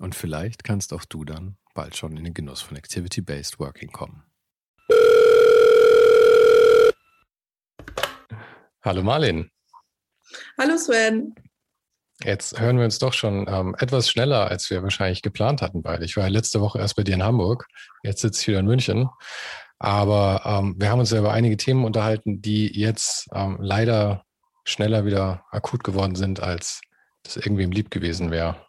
Und vielleicht kannst auch du dann bald schon in den Genuss von Activity-Based Working kommen. Hallo Marlin. Hallo Sven. Jetzt hören wir uns doch schon ähm, etwas schneller, als wir wahrscheinlich geplant hatten beide. Ich war ja letzte Woche erst bei dir in Hamburg, jetzt sitze ich wieder in München. Aber ähm, wir haben uns ja über einige Themen unterhalten, die jetzt ähm, leider schneller wieder akut geworden sind, als das irgendwem lieb gewesen wäre.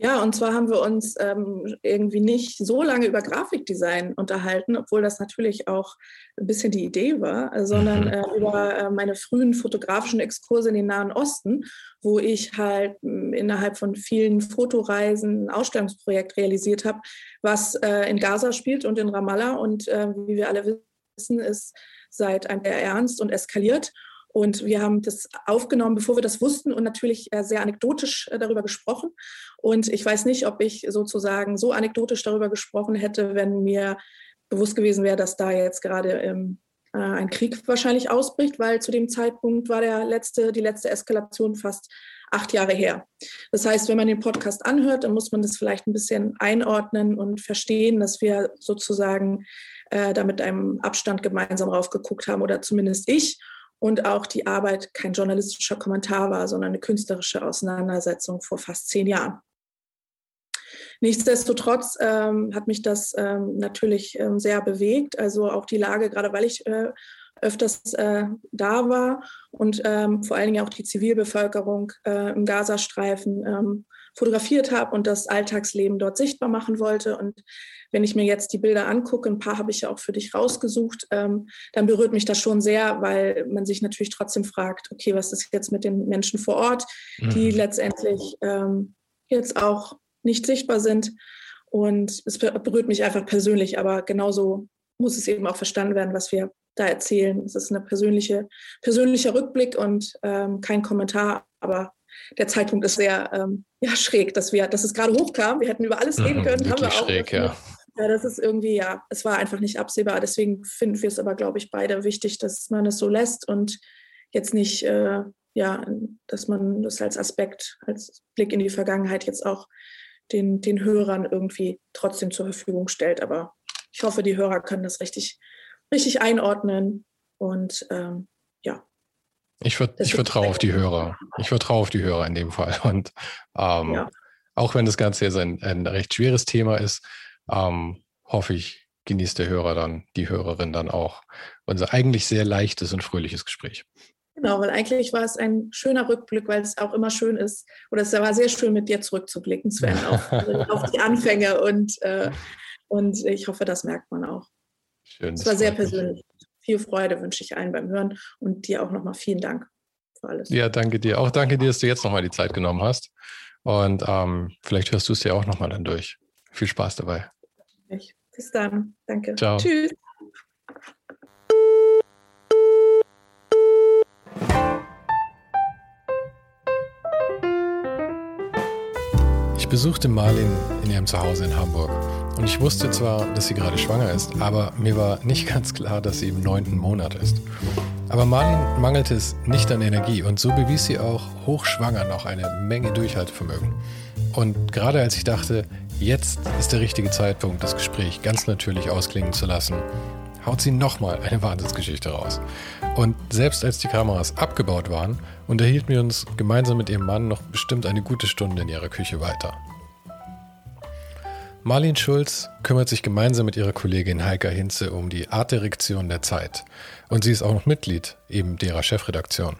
Ja, und zwar haben wir uns ähm, irgendwie nicht so lange über Grafikdesign unterhalten, obwohl das natürlich auch ein bisschen die Idee war, sondern mhm. äh, über äh, meine frühen fotografischen Exkurse in den Nahen Osten, wo ich halt äh, innerhalb von vielen Fotoreisen ein Ausstellungsprojekt realisiert habe, was äh, in Gaza spielt und in Ramallah. Und äh, wie wir alle wissen, ist seit einem sehr ernst und eskaliert. Und wir haben das aufgenommen, bevor wir das wussten und natürlich äh, sehr anekdotisch äh, darüber gesprochen. Und ich weiß nicht, ob ich sozusagen so anekdotisch darüber gesprochen hätte, wenn mir bewusst gewesen wäre, dass da jetzt gerade ähm, äh, ein Krieg wahrscheinlich ausbricht, weil zu dem Zeitpunkt war der letzte, die letzte Eskalation fast acht Jahre her. Das heißt, wenn man den Podcast anhört, dann muss man das vielleicht ein bisschen einordnen und verstehen, dass wir sozusagen äh, da mit einem Abstand gemeinsam raufgeguckt haben oder zumindest ich und auch die Arbeit kein journalistischer Kommentar war, sondern eine künstlerische Auseinandersetzung vor fast zehn Jahren. Nichtsdestotrotz ähm, hat mich das ähm, natürlich ähm, sehr bewegt, also auch die Lage, gerade weil ich äh, öfters äh, da war und ähm, vor allen Dingen auch die Zivilbevölkerung äh, im Gazastreifen ähm, fotografiert habe und das Alltagsleben dort sichtbar machen wollte. Und wenn ich mir jetzt die Bilder angucke, ein paar habe ich ja auch für dich rausgesucht, ähm, dann berührt mich das schon sehr, weil man sich natürlich trotzdem fragt, okay, was ist jetzt mit den Menschen vor Ort, die mhm. letztendlich ähm, jetzt auch nicht sichtbar sind. Und es berührt mich einfach persönlich, aber genauso muss es eben auch verstanden werden, was wir da erzählen. Es ist ein persönliche, persönlicher Rückblick und ähm, kein Kommentar, aber der Zeitpunkt ist sehr ähm, ja, schräg, dass wir, dass es gerade hochkam. Wir hätten über alles reden mhm, können, mhm, haben wir auch. Schräg, ja. Ja. das ist irgendwie, ja, es war einfach nicht absehbar. Deswegen finden wir es aber, glaube ich, beide wichtig, dass man es so lässt und jetzt nicht, äh, ja, dass man das als Aspekt, als Blick in die Vergangenheit jetzt auch den, den Hörern irgendwie trotzdem zur Verfügung stellt. Aber ich hoffe, die Hörer können das richtig, richtig einordnen und ähm, ja, ich, ver ich vertraue auf die Hörer. Ich vertraue auf die Hörer in dem Fall. Und ähm, ja. auch wenn das Ganze jetzt ein, ein recht schweres Thema ist, ähm, hoffe ich, genießt der Hörer dann, die Hörerin dann auch unser eigentlich sehr leichtes und fröhliches Gespräch. Genau, weil eigentlich war es ein schöner Rückblick, weil es auch immer schön ist, oder es war sehr schön, mit dir zurückzublicken, Sven, auf, auf die Anfänge und, äh, und ich hoffe, das merkt man auch. Schön. Es war sehr persönlich viel Freude wünsche ich allen beim Hören und dir auch nochmal vielen Dank für alles. Ja, danke dir. Auch danke dir, dass du jetzt nochmal die Zeit genommen hast. Und ähm, vielleicht hörst du es dir auch nochmal dann durch. Viel Spaß dabei. Bis dann. Danke. Ciao. Tschüss. Ich besuchte Marlin in ihrem Zuhause in Hamburg und ich wusste zwar, dass sie gerade schwanger ist, aber mir war nicht ganz klar, dass sie im neunten Monat ist. Aber Marlin mangelte es nicht an Energie und so bewies sie auch hochschwanger noch eine Menge Durchhaltevermögen. Und gerade als ich dachte, jetzt ist der richtige Zeitpunkt, das Gespräch ganz natürlich ausklingen zu lassen, haut sie nochmal eine Wahnsinnsgeschichte raus. Und selbst als die Kameras abgebaut waren, unterhielten wir uns gemeinsam mit ihrem Mann noch bestimmt eine gute Stunde in ihrer Küche weiter. Marlene Schulz kümmert sich gemeinsam mit ihrer Kollegin Heika Hinze um die Artdirektion der Zeit. Und sie ist auch noch Mitglied eben derer Chefredaktion.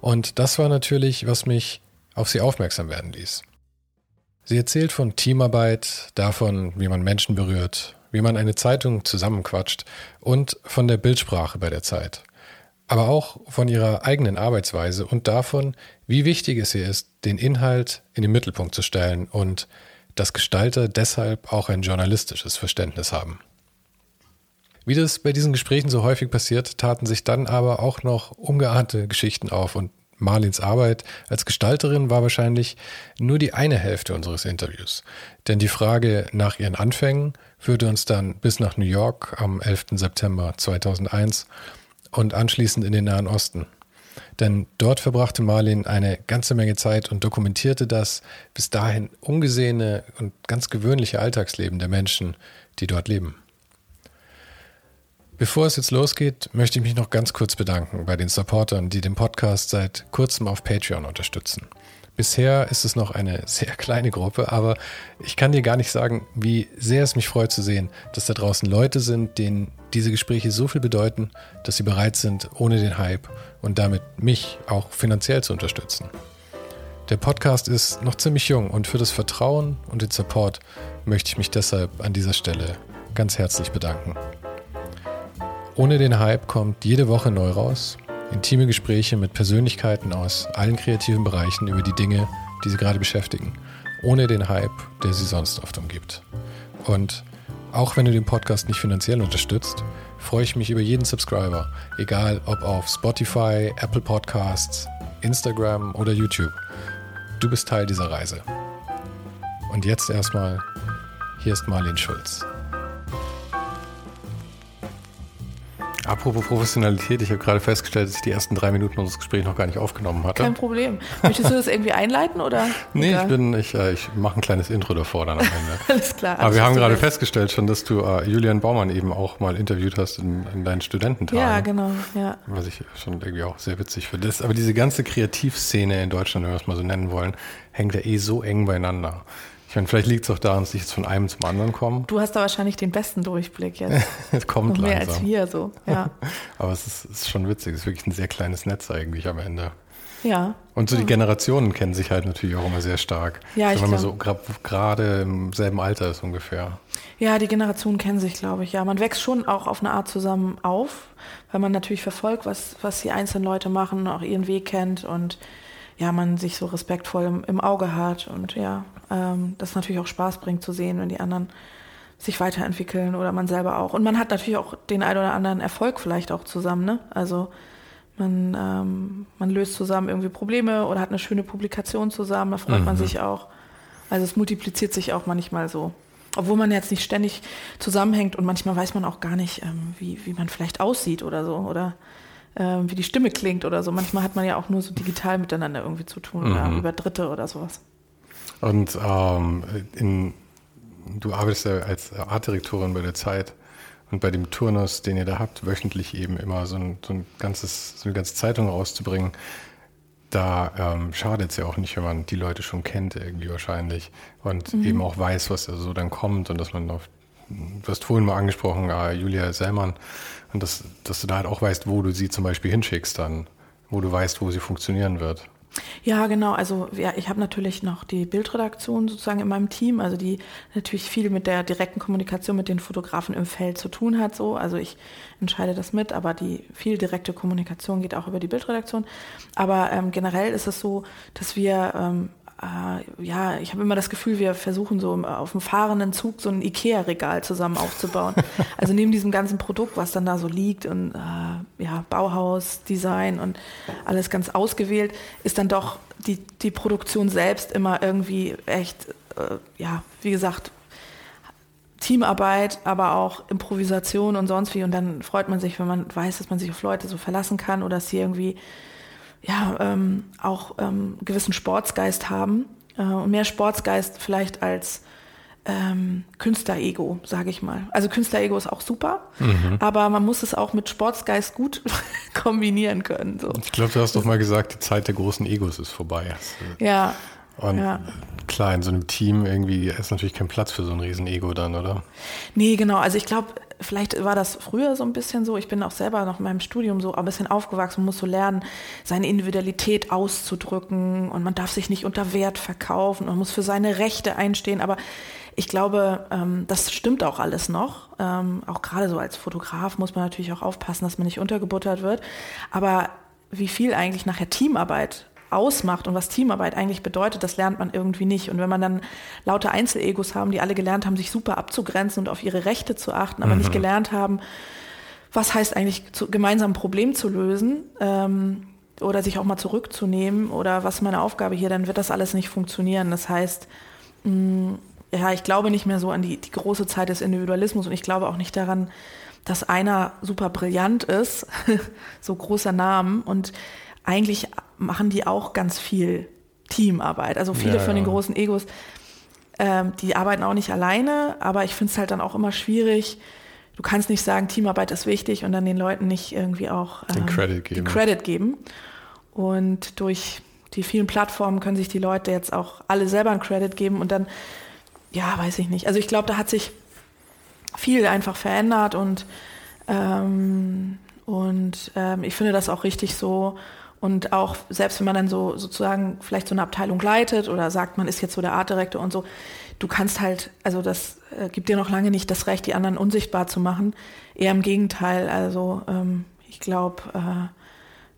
Und das war natürlich, was mich auf sie aufmerksam werden ließ. Sie erzählt von Teamarbeit, davon, wie man Menschen berührt, wie man eine Zeitung zusammenquatscht und von der Bildsprache bei der Zeit. Aber auch von ihrer eigenen Arbeitsweise und davon, wie wichtig es ihr ist, den Inhalt in den Mittelpunkt zu stellen und dass Gestalter deshalb auch ein journalistisches Verständnis haben. Wie das bei diesen Gesprächen so häufig passiert, taten sich dann aber auch noch ungeahnte Geschichten auf und Marlins Arbeit als Gestalterin war wahrscheinlich nur die eine Hälfte unseres Interviews. Denn die Frage nach ihren Anfängen führte uns dann bis nach New York am 11. September 2001 und anschließend in den Nahen Osten. Denn dort verbrachte Marlin eine ganze Menge Zeit und dokumentierte das bis dahin ungesehene und ganz gewöhnliche Alltagsleben der Menschen, die dort leben. Bevor es jetzt losgeht, möchte ich mich noch ganz kurz bedanken bei den Supportern, die den Podcast seit kurzem auf Patreon unterstützen. Bisher ist es noch eine sehr kleine Gruppe, aber ich kann dir gar nicht sagen, wie sehr es mich freut zu sehen, dass da draußen Leute sind, denen diese Gespräche so viel bedeuten, dass sie bereit sind, ohne den Hype und damit mich auch finanziell zu unterstützen. Der Podcast ist noch ziemlich jung und für das Vertrauen und den Support möchte ich mich deshalb an dieser Stelle ganz herzlich bedanken. Ohne den Hype kommt jede Woche neu raus Intime Gespräche mit Persönlichkeiten aus allen kreativen Bereichen über die Dinge, die sie gerade beschäftigen, ohne den Hype, der sie sonst oft umgibt. Und auch wenn du den Podcast nicht finanziell unterstützt, freue ich mich über jeden Subscriber, egal ob auf Spotify, Apple Podcasts, Instagram oder YouTube. Du bist Teil dieser Reise. Und jetzt erstmal, hier ist Marlene Schulz. Apropos Professionalität, ich habe gerade festgestellt, dass ich die ersten drei Minuten unseres Gesprächs noch gar nicht aufgenommen hatte. Kein Problem. Möchtest du das irgendwie einleiten oder? nee, Egal. ich bin, ich, äh, ich mache ein kleines Intro davor dann am Ende. alles klar. Alles Aber wir haben gerade festgestellt schon, dass du äh, Julian Baumann eben auch mal interviewt hast in, in deinen Studententagen. Ja, genau, ja. Was ich schon irgendwie auch sehr witzig finde. aber diese ganze Kreativszene in Deutschland, wenn wir es mal so nennen wollen, hängt ja eh so eng beieinander. Ich meine, vielleicht liegt es auch daran, dass ich jetzt von einem zum anderen komme. Du hast da wahrscheinlich den besten Durchblick jetzt. es kommt Noch mehr langsam. als wir so, ja. Aber es ist, ist, schon witzig. Es ist wirklich ein sehr kleines Netz eigentlich am Ende. Ja. Und so ja. die Generationen kennen sich halt natürlich auch immer sehr stark. Ja, also, ich Wenn man so gerade im selben Alter ist ungefähr. Ja, die Generationen kennen sich, glaube ich. Ja, man wächst schon auch auf eine Art zusammen auf, weil man natürlich verfolgt, was, was die einzelnen Leute machen, auch ihren Weg kennt und ja, man sich so respektvoll im, im Auge hat und ja, ähm, das natürlich auch Spaß bringt zu sehen, wenn die anderen sich weiterentwickeln oder man selber auch. Und man hat natürlich auch den ein oder anderen Erfolg vielleicht auch zusammen, ne? Also man, ähm, man löst zusammen irgendwie Probleme oder hat eine schöne Publikation zusammen, da freut mhm. man sich auch. Also es multipliziert sich auch manchmal so. Obwohl man jetzt nicht ständig zusammenhängt und manchmal weiß man auch gar nicht, ähm, wie, wie man vielleicht aussieht oder so. Oder äh, wie die Stimme klingt oder so. Manchmal hat man ja auch nur so digital miteinander irgendwie zu tun mhm. oder über Dritte oder sowas. Und ähm, in, du arbeitest ja als Artdirektorin bei der Zeit und bei dem Turnus, den ihr da habt, wöchentlich eben immer so ein, so ein ganzes, so eine ganze Zeitung rauszubringen. Da ähm, schadet es ja auch nicht, wenn man die Leute schon kennt, irgendwie wahrscheinlich. Und mhm. eben auch weiß, was da so dann kommt und dass man auf, du hast vorhin mal angesprochen, äh, Julia Sellmann, und dass, dass du da halt auch weißt, wo du sie zum Beispiel hinschickst dann, wo du weißt, wo sie funktionieren wird. Ja, genau. Also ja, ich habe natürlich noch die Bildredaktion sozusagen in meinem Team, also die natürlich viel mit der direkten Kommunikation mit den Fotografen im Feld zu tun hat. So, also ich entscheide das mit, aber die viel direkte Kommunikation geht auch über die Bildredaktion. Aber ähm, generell ist es so, dass wir ähm, äh, ja, ich habe immer das Gefühl, wir versuchen so auf dem fahrenden Zug so ein Ikea-Regal zusammen aufzubauen. also neben diesem ganzen Produkt, was dann da so liegt und äh, ja, Bauhaus, Design und alles ganz ausgewählt, ist dann doch die, die Produktion selbst immer irgendwie echt, äh, ja, wie gesagt, Teamarbeit, aber auch Improvisation und sonst wie. Und dann freut man sich, wenn man weiß, dass man sich auf Leute so verlassen kann oder dass sie irgendwie ja, ähm, auch ähm, gewissen Sportsgeist haben äh, und mehr Sportsgeist vielleicht als ähm, Künstlerego, sage ich mal. Also Künstlerego ist auch super, mhm. aber man muss es auch mit Sportsgeist gut kombinieren können. So. Ich glaube, du hast doch mal gesagt, die Zeit der großen Egos ist vorbei. Ja, Und ja. klar, in so einem Team irgendwie ist natürlich kein Platz für so ein Riesen-Ego dann, oder? Nee, genau. Also ich glaube, vielleicht war das früher so ein bisschen so. Ich bin auch selber noch in meinem Studium so ein bisschen aufgewachsen und muss so lernen, seine Individualität auszudrücken und man darf sich nicht unter Wert verkaufen und muss für seine Rechte einstehen. Aber ich glaube, ähm, das stimmt auch alles noch. Ähm, auch gerade so als Fotograf muss man natürlich auch aufpassen, dass man nicht untergebuttert wird. Aber wie viel eigentlich nachher Teamarbeit ausmacht und was Teamarbeit eigentlich bedeutet, das lernt man irgendwie nicht. Und wenn man dann lauter Einzelegos haben, die alle gelernt haben, sich super abzugrenzen und auf ihre Rechte zu achten, aber mhm. nicht gelernt haben, was heißt eigentlich, zu, gemeinsam ein Problem zu lösen ähm, oder sich auch mal zurückzunehmen oder was ist meine Aufgabe hier, dann wird das alles nicht funktionieren. Das heißt, mh, mm, ja, ich glaube nicht mehr so an die, die große Zeit des Individualismus und ich glaube auch nicht daran, dass einer super brillant ist, so großer Namen und eigentlich machen die auch ganz viel Teamarbeit. Also viele ja, von den großen Egos, ähm, die arbeiten auch nicht alleine, aber ich finde es halt dann auch immer schwierig. Du kannst nicht sagen, Teamarbeit ist wichtig und dann den Leuten nicht irgendwie auch ähm, den Credit geben. Den Credit geben. Und durch die vielen Plattformen können sich die Leute jetzt auch alle selber einen Credit geben und dann, ja, weiß ich nicht. Also ich glaube, da hat sich viel einfach verändert und, ähm, und ähm, ich finde das auch richtig so. Und auch selbst wenn man dann so sozusagen vielleicht so eine Abteilung leitet oder sagt, man ist jetzt so der Artdirektor und so, du kannst halt, also das äh, gibt dir noch lange nicht das Recht, die anderen unsichtbar zu machen. Eher im Gegenteil. Also ähm, ich glaube, äh,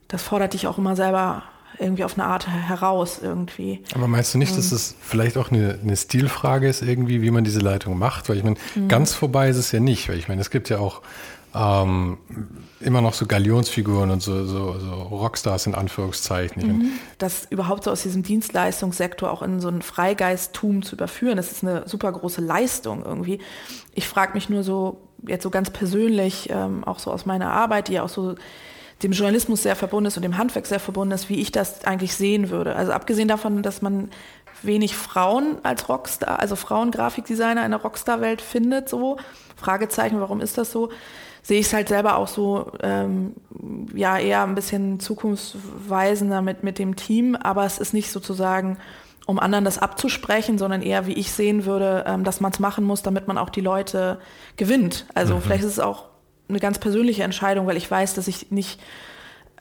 das fordert dich auch immer selber irgendwie auf eine Art heraus irgendwie. Aber meinst du nicht, dass es vielleicht auch eine, eine, Stilfrage ist irgendwie, wie man diese Leitung macht? Weil ich meine, mhm. ganz vorbei ist es ja nicht, weil ich meine, es gibt ja auch ähm, immer noch so Galionsfiguren und so, so, so Rockstars in Anführungszeichen. Mhm. Das überhaupt so aus diesem Dienstleistungssektor auch in so ein Freigeisttum zu überführen, das ist eine super große Leistung irgendwie. Ich frage mich nur so, jetzt so ganz persönlich, ähm, auch so aus meiner Arbeit, die ja auch so dem Journalismus sehr verbunden ist und dem Handwerk sehr verbunden ist, wie ich das eigentlich sehen würde. Also abgesehen davon, dass man wenig Frauen als Rockstar, also Frauengrafikdesigner in der Rockstar-Welt findet, so Fragezeichen, warum ist das so? Sehe ich es halt selber auch so, ähm, ja, eher ein bisschen zukunftsweisender mit, mit dem Team, aber es ist nicht sozusagen, um anderen das abzusprechen, sondern eher, wie ich sehen würde, ähm, dass man es machen muss, damit man auch die Leute gewinnt. Also mhm. vielleicht ist es auch eine ganz persönliche Entscheidung, weil ich weiß, dass ich nicht,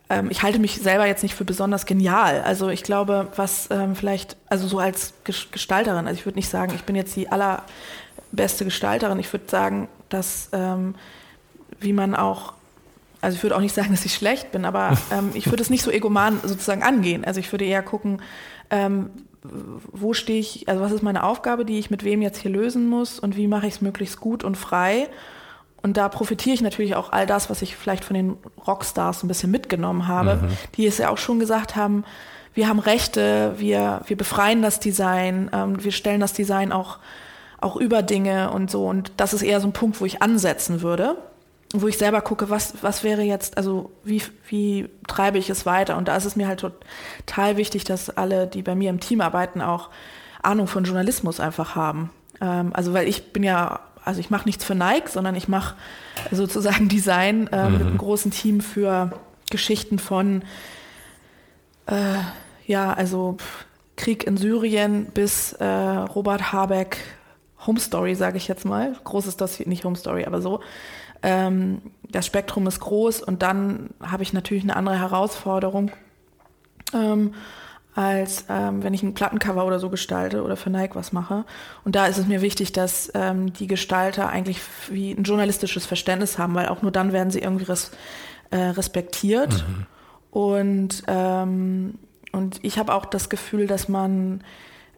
ähm, ich halte mich selber jetzt nicht für besonders genial. Also ich glaube, was ähm, vielleicht, also so als Gestalterin, also ich würde nicht sagen, ich bin jetzt die allerbeste Gestalterin, ich würde sagen, dass ähm, wie man auch, also ich würde auch nicht sagen, dass ich schlecht bin, aber ähm, ich würde es nicht so egoman sozusagen angehen. Also ich würde eher gucken, ähm, wo stehe ich, also was ist meine Aufgabe, die ich mit wem jetzt hier lösen muss und wie mache ich es möglichst gut und frei. Und da profitiere ich natürlich auch all das, was ich vielleicht von den Rockstars ein bisschen mitgenommen habe, mhm. die es ja auch schon gesagt haben, wir haben Rechte, wir, wir befreien das Design, ähm, wir stellen das Design auch, auch über Dinge und so. Und das ist eher so ein Punkt, wo ich ansetzen würde wo ich selber gucke, was, was wäre jetzt, also wie, wie treibe ich es weiter? Und da ist es mir halt total wichtig, dass alle, die bei mir im Team arbeiten, auch Ahnung von Journalismus einfach haben. Ähm, also weil ich bin ja, also ich mache nichts für Nike, sondern ich mache sozusagen Design äh, mhm. mit einem großen Team für Geschichten von, äh, ja, also Krieg in Syrien bis äh, Robert Habeck Home Story, sage ich jetzt mal. Groß ist das nicht Home Story, aber so. Ähm, das Spektrum ist groß und dann habe ich natürlich eine andere Herausforderung, ähm, als ähm, wenn ich ein Plattencover oder so gestalte oder für Nike was mache. Und da ist es mir wichtig, dass ähm, die Gestalter eigentlich wie ein journalistisches Verständnis haben, weil auch nur dann werden sie irgendwie res äh, respektiert. Mhm. Und, ähm, und ich habe auch das Gefühl, dass man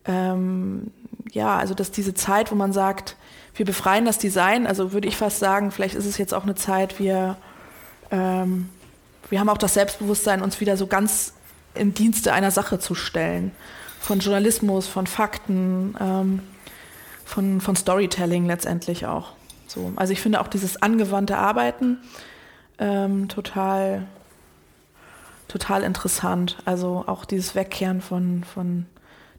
ähm, ja, also dass diese Zeit, wo man sagt, wir befreien das Design. Also würde ich fast sagen, vielleicht ist es jetzt auch eine Zeit, wir, ähm, wir haben auch das Selbstbewusstsein, uns wieder so ganz im Dienste einer Sache zu stellen. Von Journalismus, von Fakten, ähm, von, von Storytelling letztendlich auch. So. Also ich finde auch dieses angewandte Arbeiten ähm, total, total interessant. Also auch dieses Wegkehren von, von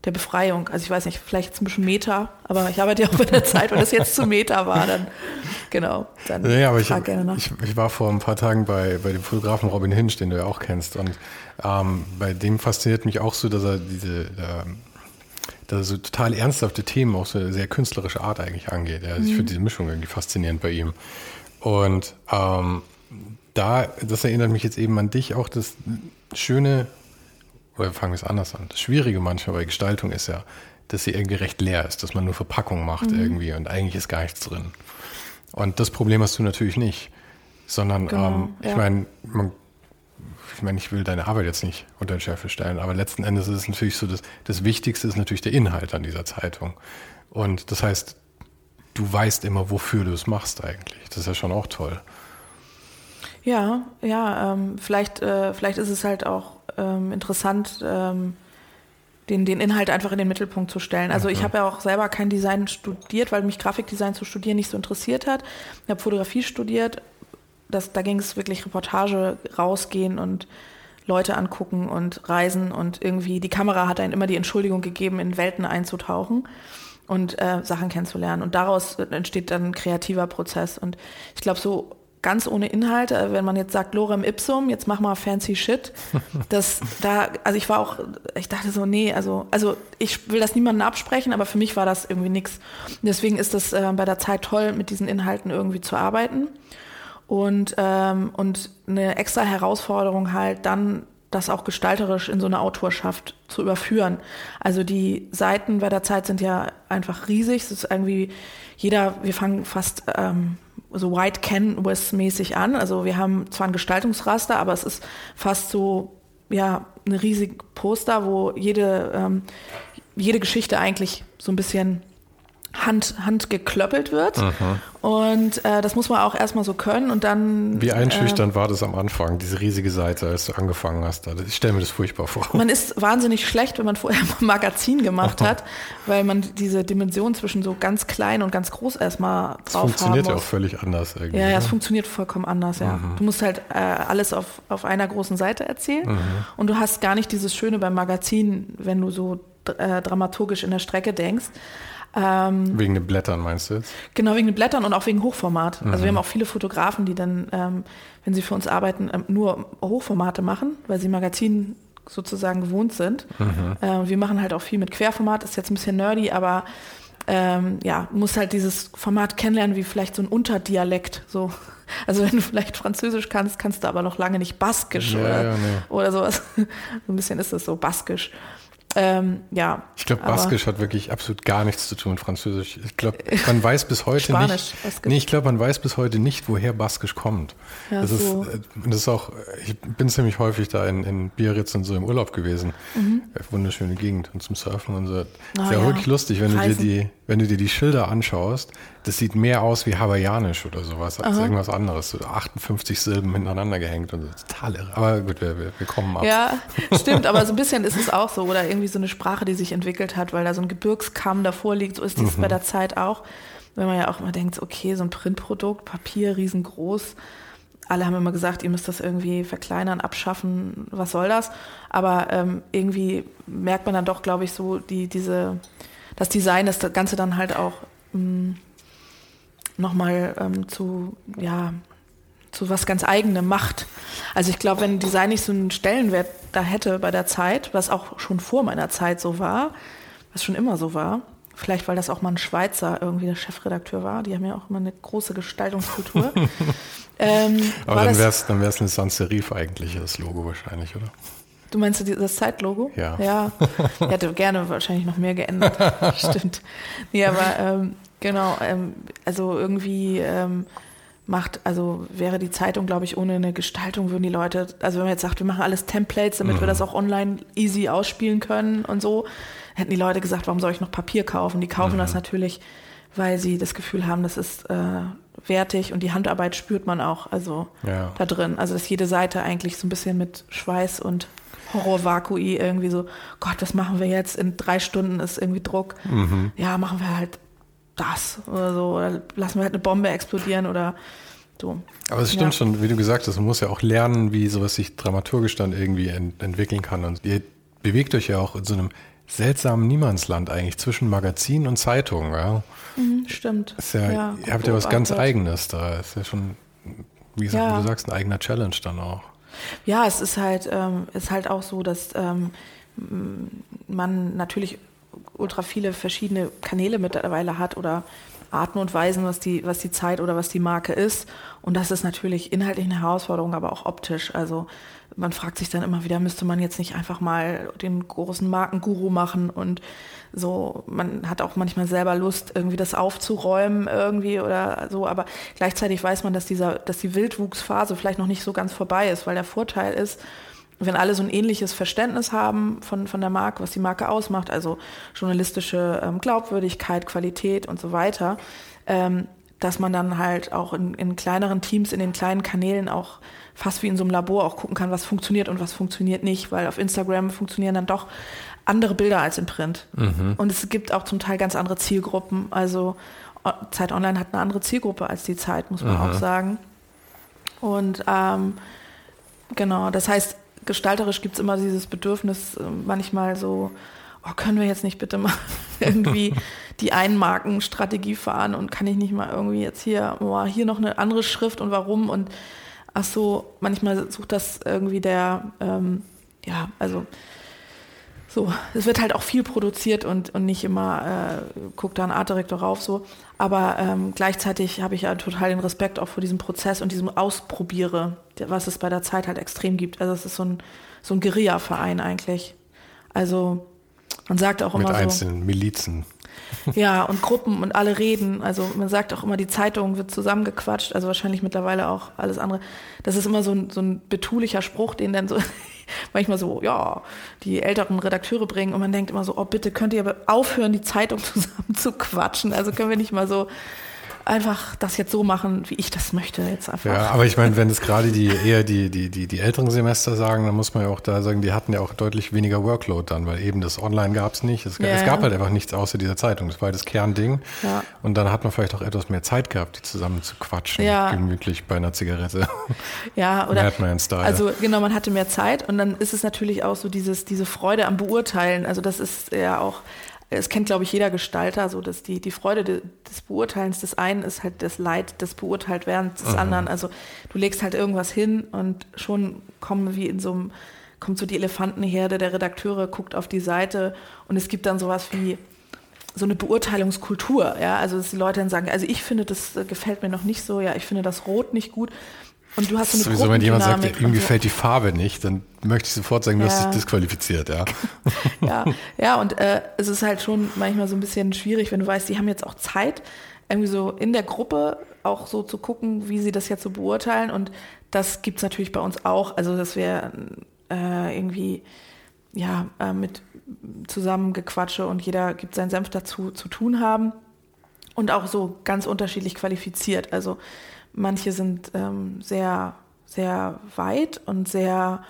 der Befreiung. Also ich weiß nicht, vielleicht jetzt ein bisschen Meta, aber ich arbeite ja auch bei der Zeit, wenn das jetzt zu Meta war, dann genau. Dann ja, aber ich, ich, ich, war vor ein paar Tagen bei, bei dem Fotografen Robin Hinch, den du ja auch kennst. Und ähm, bei dem fasziniert mich auch so, dass er diese, äh, dass er so total ernsthafte Themen auf so eine sehr künstlerische Art eigentlich angeht. Also mhm. Ich finde diese Mischung irgendwie faszinierend bei ihm. Und ähm, da, das erinnert mich jetzt eben an dich auch, das schöne, oder fangen wir es anders an, das Schwierige manchmal bei Gestaltung ist ja, dass sie irgendwie recht leer ist, dass man nur Verpackung macht mhm. irgendwie und eigentlich ist gar nichts drin. Und das Problem hast du natürlich nicht, sondern genau, ähm, ich ja. meine, ich meine, ich will deine Arbeit jetzt nicht unter den Scheffel stellen, aber letzten Endes ist es natürlich so, dass das Wichtigste ist natürlich der Inhalt an dieser Zeitung. Und das heißt, du weißt immer, wofür du es machst eigentlich. Das ist ja schon auch toll. Ja, ja, ähm, vielleicht, äh, vielleicht ist es halt auch ähm, interessant, ähm, den, den Inhalt einfach in den Mittelpunkt zu stellen. Also ich habe ja auch selber kein Design studiert, weil mich Grafikdesign zu studieren nicht so interessiert hat. Ich habe Fotografie studiert. Das, da ging es wirklich Reportage rausgehen und Leute angucken und reisen und irgendwie die Kamera hat einen immer die Entschuldigung gegeben, in Welten einzutauchen und äh, Sachen kennenzulernen. Und daraus entsteht dann ein kreativer Prozess. Und ich glaube, so ganz ohne Inhalte, äh, wenn man jetzt sagt Lorem Ipsum, jetzt mach mal fancy shit, das da, also ich war auch, ich dachte so, nee, also, also ich will das niemandem absprechen, aber für mich war das irgendwie nichts. Deswegen ist es äh, bei der Zeit toll, mit diesen Inhalten irgendwie zu arbeiten und ähm, und eine extra Herausforderung halt dann das auch gestalterisch in so eine Autorschaft zu überführen. Also die Seiten bei der Zeit sind ja einfach riesig. Es ist irgendwie jeder, wir fangen fast ähm, so White Canvas-mäßig an. Also wir haben zwar ein Gestaltungsraster, aber es ist fast so, ja, eine riesige Poster, wo jede, ähm, jede Geschichte eigentlich so ein bisschen Hand, Hand geklöppelt wird. Aha. Und äh, das muss man auch erstmal so können und dann. Wie einschüchternd äh, war das am Anfang, diese riesige Seite, als du angefangen hast? Ich stelle mir das furchtbar vor. Man ist wahnsinnig schlecht, wenn man vorher ein Magazin gemacht Aha. hat, weil man diese Dimension zwischen so ganz klein und ganz groß erstmal drauf Das funktioniert ja auch völlig anders irgendwie. Ja, ja, es funktioniert vollkommen anders, ja. Mhm. Du musst halt äh, alles auf, auf einer großen Seite erzählen mhm. und du hast gar nicht dieses Schöne beim Magazin, wenn du so äh, dramaturgisch in der Strecke denkst. Ähm, wegen den Blättern meinst du jetzt? Genau, wegen den Blättern und auch wegen Hochformat. Mhm. Also wir haben auch viele Fotografen, die dann, ähm, wenn sie für uns arbeiten, ähm, nur Hochformate machen, weil sie Magazinen sozusagen gewohnt sind. Mhm. Äh, wir machen halt auch viel mit Querformat, ist jetzt ein bisschen nerdy, aber ähm, ja, muss halt dieses Format kennenlernen, wie vielleicht so ein Unterdialekt. So. Also wenn du vielleicht Französisch kannst, kannst du aber noch lange nicht Baskisch ja, oder, ja, nee. oder sowas. so ein bisschen ist das so Baskisch. Ähm, ja. Ich glaube, Baskisch hat wirklich absolut gar nichts zu tun mit Französisch. Ich glaube, man weiß bis heute Spanisch, nicht. Baskisch. Nee, ich glaube, man weiß bis heute nicht, woher Baskisch kommt. Ja, das, so. ist, äh, das ist auch, ich bin ziemlich häufig da in, in Biarritz und so im Urlaub gewesen. Mhm. Wunderschöne Gegend und zum Surfen und so. Oh, ist ja, ja, wirklich lustig, wenn du dir die, wenn du dir die Schilder anschaust, das sieht mehr aus wie hawaiianisch oder sowas als Aha. irgendwas anderes. So 58 Silben hintereinander gehängt und so. Total irre. Aber gut, wir, wir, wir kommen ab. Ja, stimmt, aber so ein bisschen ist es auch so. Oder irgendwie so eine Sprache, die sich entwickelt hat, weil da so ein Gebirgskamm davor liegt. So ist es mhm. bei der Zeit auch. Wenn man ja auch immer denkt, okay, so ein Printprodukt, Papier riesengroß. Alle haben immer gesagt, ihr müsst das irgendwie verkleinern, abschaffen, was soll das? Aber ähm, irgendwie merkt man dann doch, glaube ich, so die, diese, das Design, das Ganze dann halt auch mh, mm, nochmal ähm, zu, ja, zu was ganz eigenem macht. Also ich glaube, wenn Design nicht so einen Stellenwert da hätte bei der Zeit, was auch schon vor meiner Zeit so war, was schon immer so war, vielleicht weil das auch mal ein Schweizer irgendwie der Chefredakteur war, die haben ja auch immer eine große Gestaltungskultur. ähm, Aber dann wäre es dann wär's eine Sans Serif eigentlich, das Logo wahrscheinlich, oder? Du meinst das Zeitlogo? Ja. Ja. Ich hätte gerne wahrscheinlich noch mehr geändert. Stimmt. Nee, aber ähm, Genau, ähm, also irgendwie ähm, macht, also wäre die Zeitung, glaube ich, ohne eine Gestaltung würden die Leute, also wenn man jetzt sagt, wir machen alles Templates, damit mhm. wir das auch online easy ausspielen können und so, hätten die Leute gesagt, warum soll ich noch Papier kaufen? Die kaufen mhm. das natürlich, weil sie das Gefühl haben, das ist äh, wertig und die Handarbeit spürt man auch, also ja. da drin. Also dass jede Seite eigentlich so ein bisschen mit Schweiß und Horrorvakui irgendwie so, Gott, was machen wir jetzt? In drei Stunden ist irgendwie Druck. Mhm. Ja, machen wir halt das oder so. Oder lassen wir halt eine Bombe explodieren oder so. Aber es stimmt ja. schon, wie du gesagt hast, man muss ja auch lernen, wie sowas sich dramaturgisch dann irgendwie ent entwickeln kann. Und ihr bewegt euch ja auch in so einem seltsamen Niemandsland eigentlich zwischen Magazin und Zeitung. Ja? Mhm, stimmt. Ist ja, ja ihr habt ja was ganz Eigenes da. Ist ja schon, wie, gesagt, ja. wie du sagst, ein eigener Challenge dann auch. Ja, es ist halt, ähm, ist halt auch so, dass ähm, man natürlich ultra viele verschiedene Kanäle mittlerweile hat oder Arten und Weisen, was die, was die Zeit oder was die Marke ist. Und das ist natürlich inhaltlich eine Herausforderung, aber auch optisch. Also man fragt sich dann immer wieder, müsste man jetzt nicht einfach mal den großen Markenguru machen und so, man hat auch manchmal selber Lust, irgendwie das aufzuräumen irgendwie oder so, aber gleichzeitig weiß man, dass dieser, dass die Wildwuchsphase vielleicht noch nicht so ganz vorbei ist, weil der Vorteil ist, wenn alle so ein ähnliches Verständnis haben von, von der Marke, was die Marke ausmacht, also journalistische ähm, Glaubwürdigkeit, Qualität und so weiter, ähm, dass man dann halt auch in, in kleineren Teams, in den kleinen Kanälen auch fast wie in so einem Labor auch gucken kann, was funktioniert und was funktioniert nicht, weil auf Instagram funktionieren dann doch andere Bilder als in Print. Mhm. Und es gibt auch zum Teil ganz andere Zielgruppen. Also Zeit Online hat eine andere Zielgruppe als die Zeit, muss man mhm. auch sagen. Und ähm, genau, das heißt, gestalterisch gibt es immer dieses Bedürfnis, äh, manchmal so, oh, können wir jetzt nicht bitte mal irgendwie die Einmarkenstrategie fahren und kann ich nicht mal irgendwie jetzt hier, oh, hier noch eine andere Schrift und warum und ach so, manchmal sucht das irgendwie der, ähm, ja, also so, es wird halt auch viel produziert und, und nicht immer äh, guckt da ein Artdirektor rauf so. Aber ähm, gleichzeitig habe ich ja total den Respekt auch vor diesem Prozess und diesem Ausprobiere, was es bei der Zeit halt extrem gibt. Also es ist so ein, so ein Guerilla-Verein eigentlich. Also man sagt auch immer Mit einzelnen Milizen. Ja, und Gruppen und alle reden. Also man sagt auch immer, die Zeitung wird zusammengequatscht, also wahrscheinlich mittlerweile auch alles andere. Das ist immer so ein, so ein betulicher Spruch, den dann so manchmal so, ja, die älteren Redakteure bringen und man denkt immer so, oh bitte könnt ihr aber aufhören, die Zeitung zusammen zu quatschen. Also können wir nicht mal so einfach das jetzt so machen, wie ich das möchte jetzt einfach. Ja, aber ich meine, wenn es gerade die eher die, die, die, die älteren Semester sagen, dann muss man ja auch da sagen, die hatten ja auch deutlich weniger Workload dann, weil eben das Online gab es nicht. Es, ja, es gab ja. halt einfach nichts außer dieser Zeitung. Das war das Kernding. Ja. Und dann hat man vielleicht auch etwas mehr Zeit gehabt, die zusammen zu quatschen, ja. gemütlich bei einer Zigarette. Ja, oder Style. also genau, man hatte mehr Zeit und dann ist es natürlich auch so dieses, diese Freude am Beurteilen. Also das ist ja auch es kennt, glaube ich, jeder Gestalter, so dass die, die Freude de, des Beurteilens des einen ist halt das Leid des Beurteiltwerdens des mhm. anderen. Also du legst halt irgendwas hin und schon kommen wie in so einem, kommt so die Elefantenherde der Redakteure, guckt auf die Seite und es gibt dann sowas wie so eine Beurteilungskultur, ja, also dass die Leute dann sagen, also ich finde, das gefällt mir noch nicht so, ja, ich finde das Rot nicht gut und du hast so eine Sowieso, wenn jemand sagt, ihm gefällt die Farbe nicht, dann möchte ich sofort sagen, du ja. hast dich disqualifiziert, ja. ja, ja, und äh, es ist halt schon manchmal so ein bisschen schwierig, wenn du weißt, die haben jetzt auch Zeit, irgendwie so in der Gruppe auch so zu gucken, wie sie das jetzt so beurteilen. Und das gibt es natürlich bei uns auch. Also, dass wir äh, irgendwie ja äh, mit zusammengequatsche und jeder gibt seinen Senf dazu zu tun haben. Und auch so ganz unterschiedlich qualifiziert. Also Manche sind ähm, sehr, sehr weit und sehr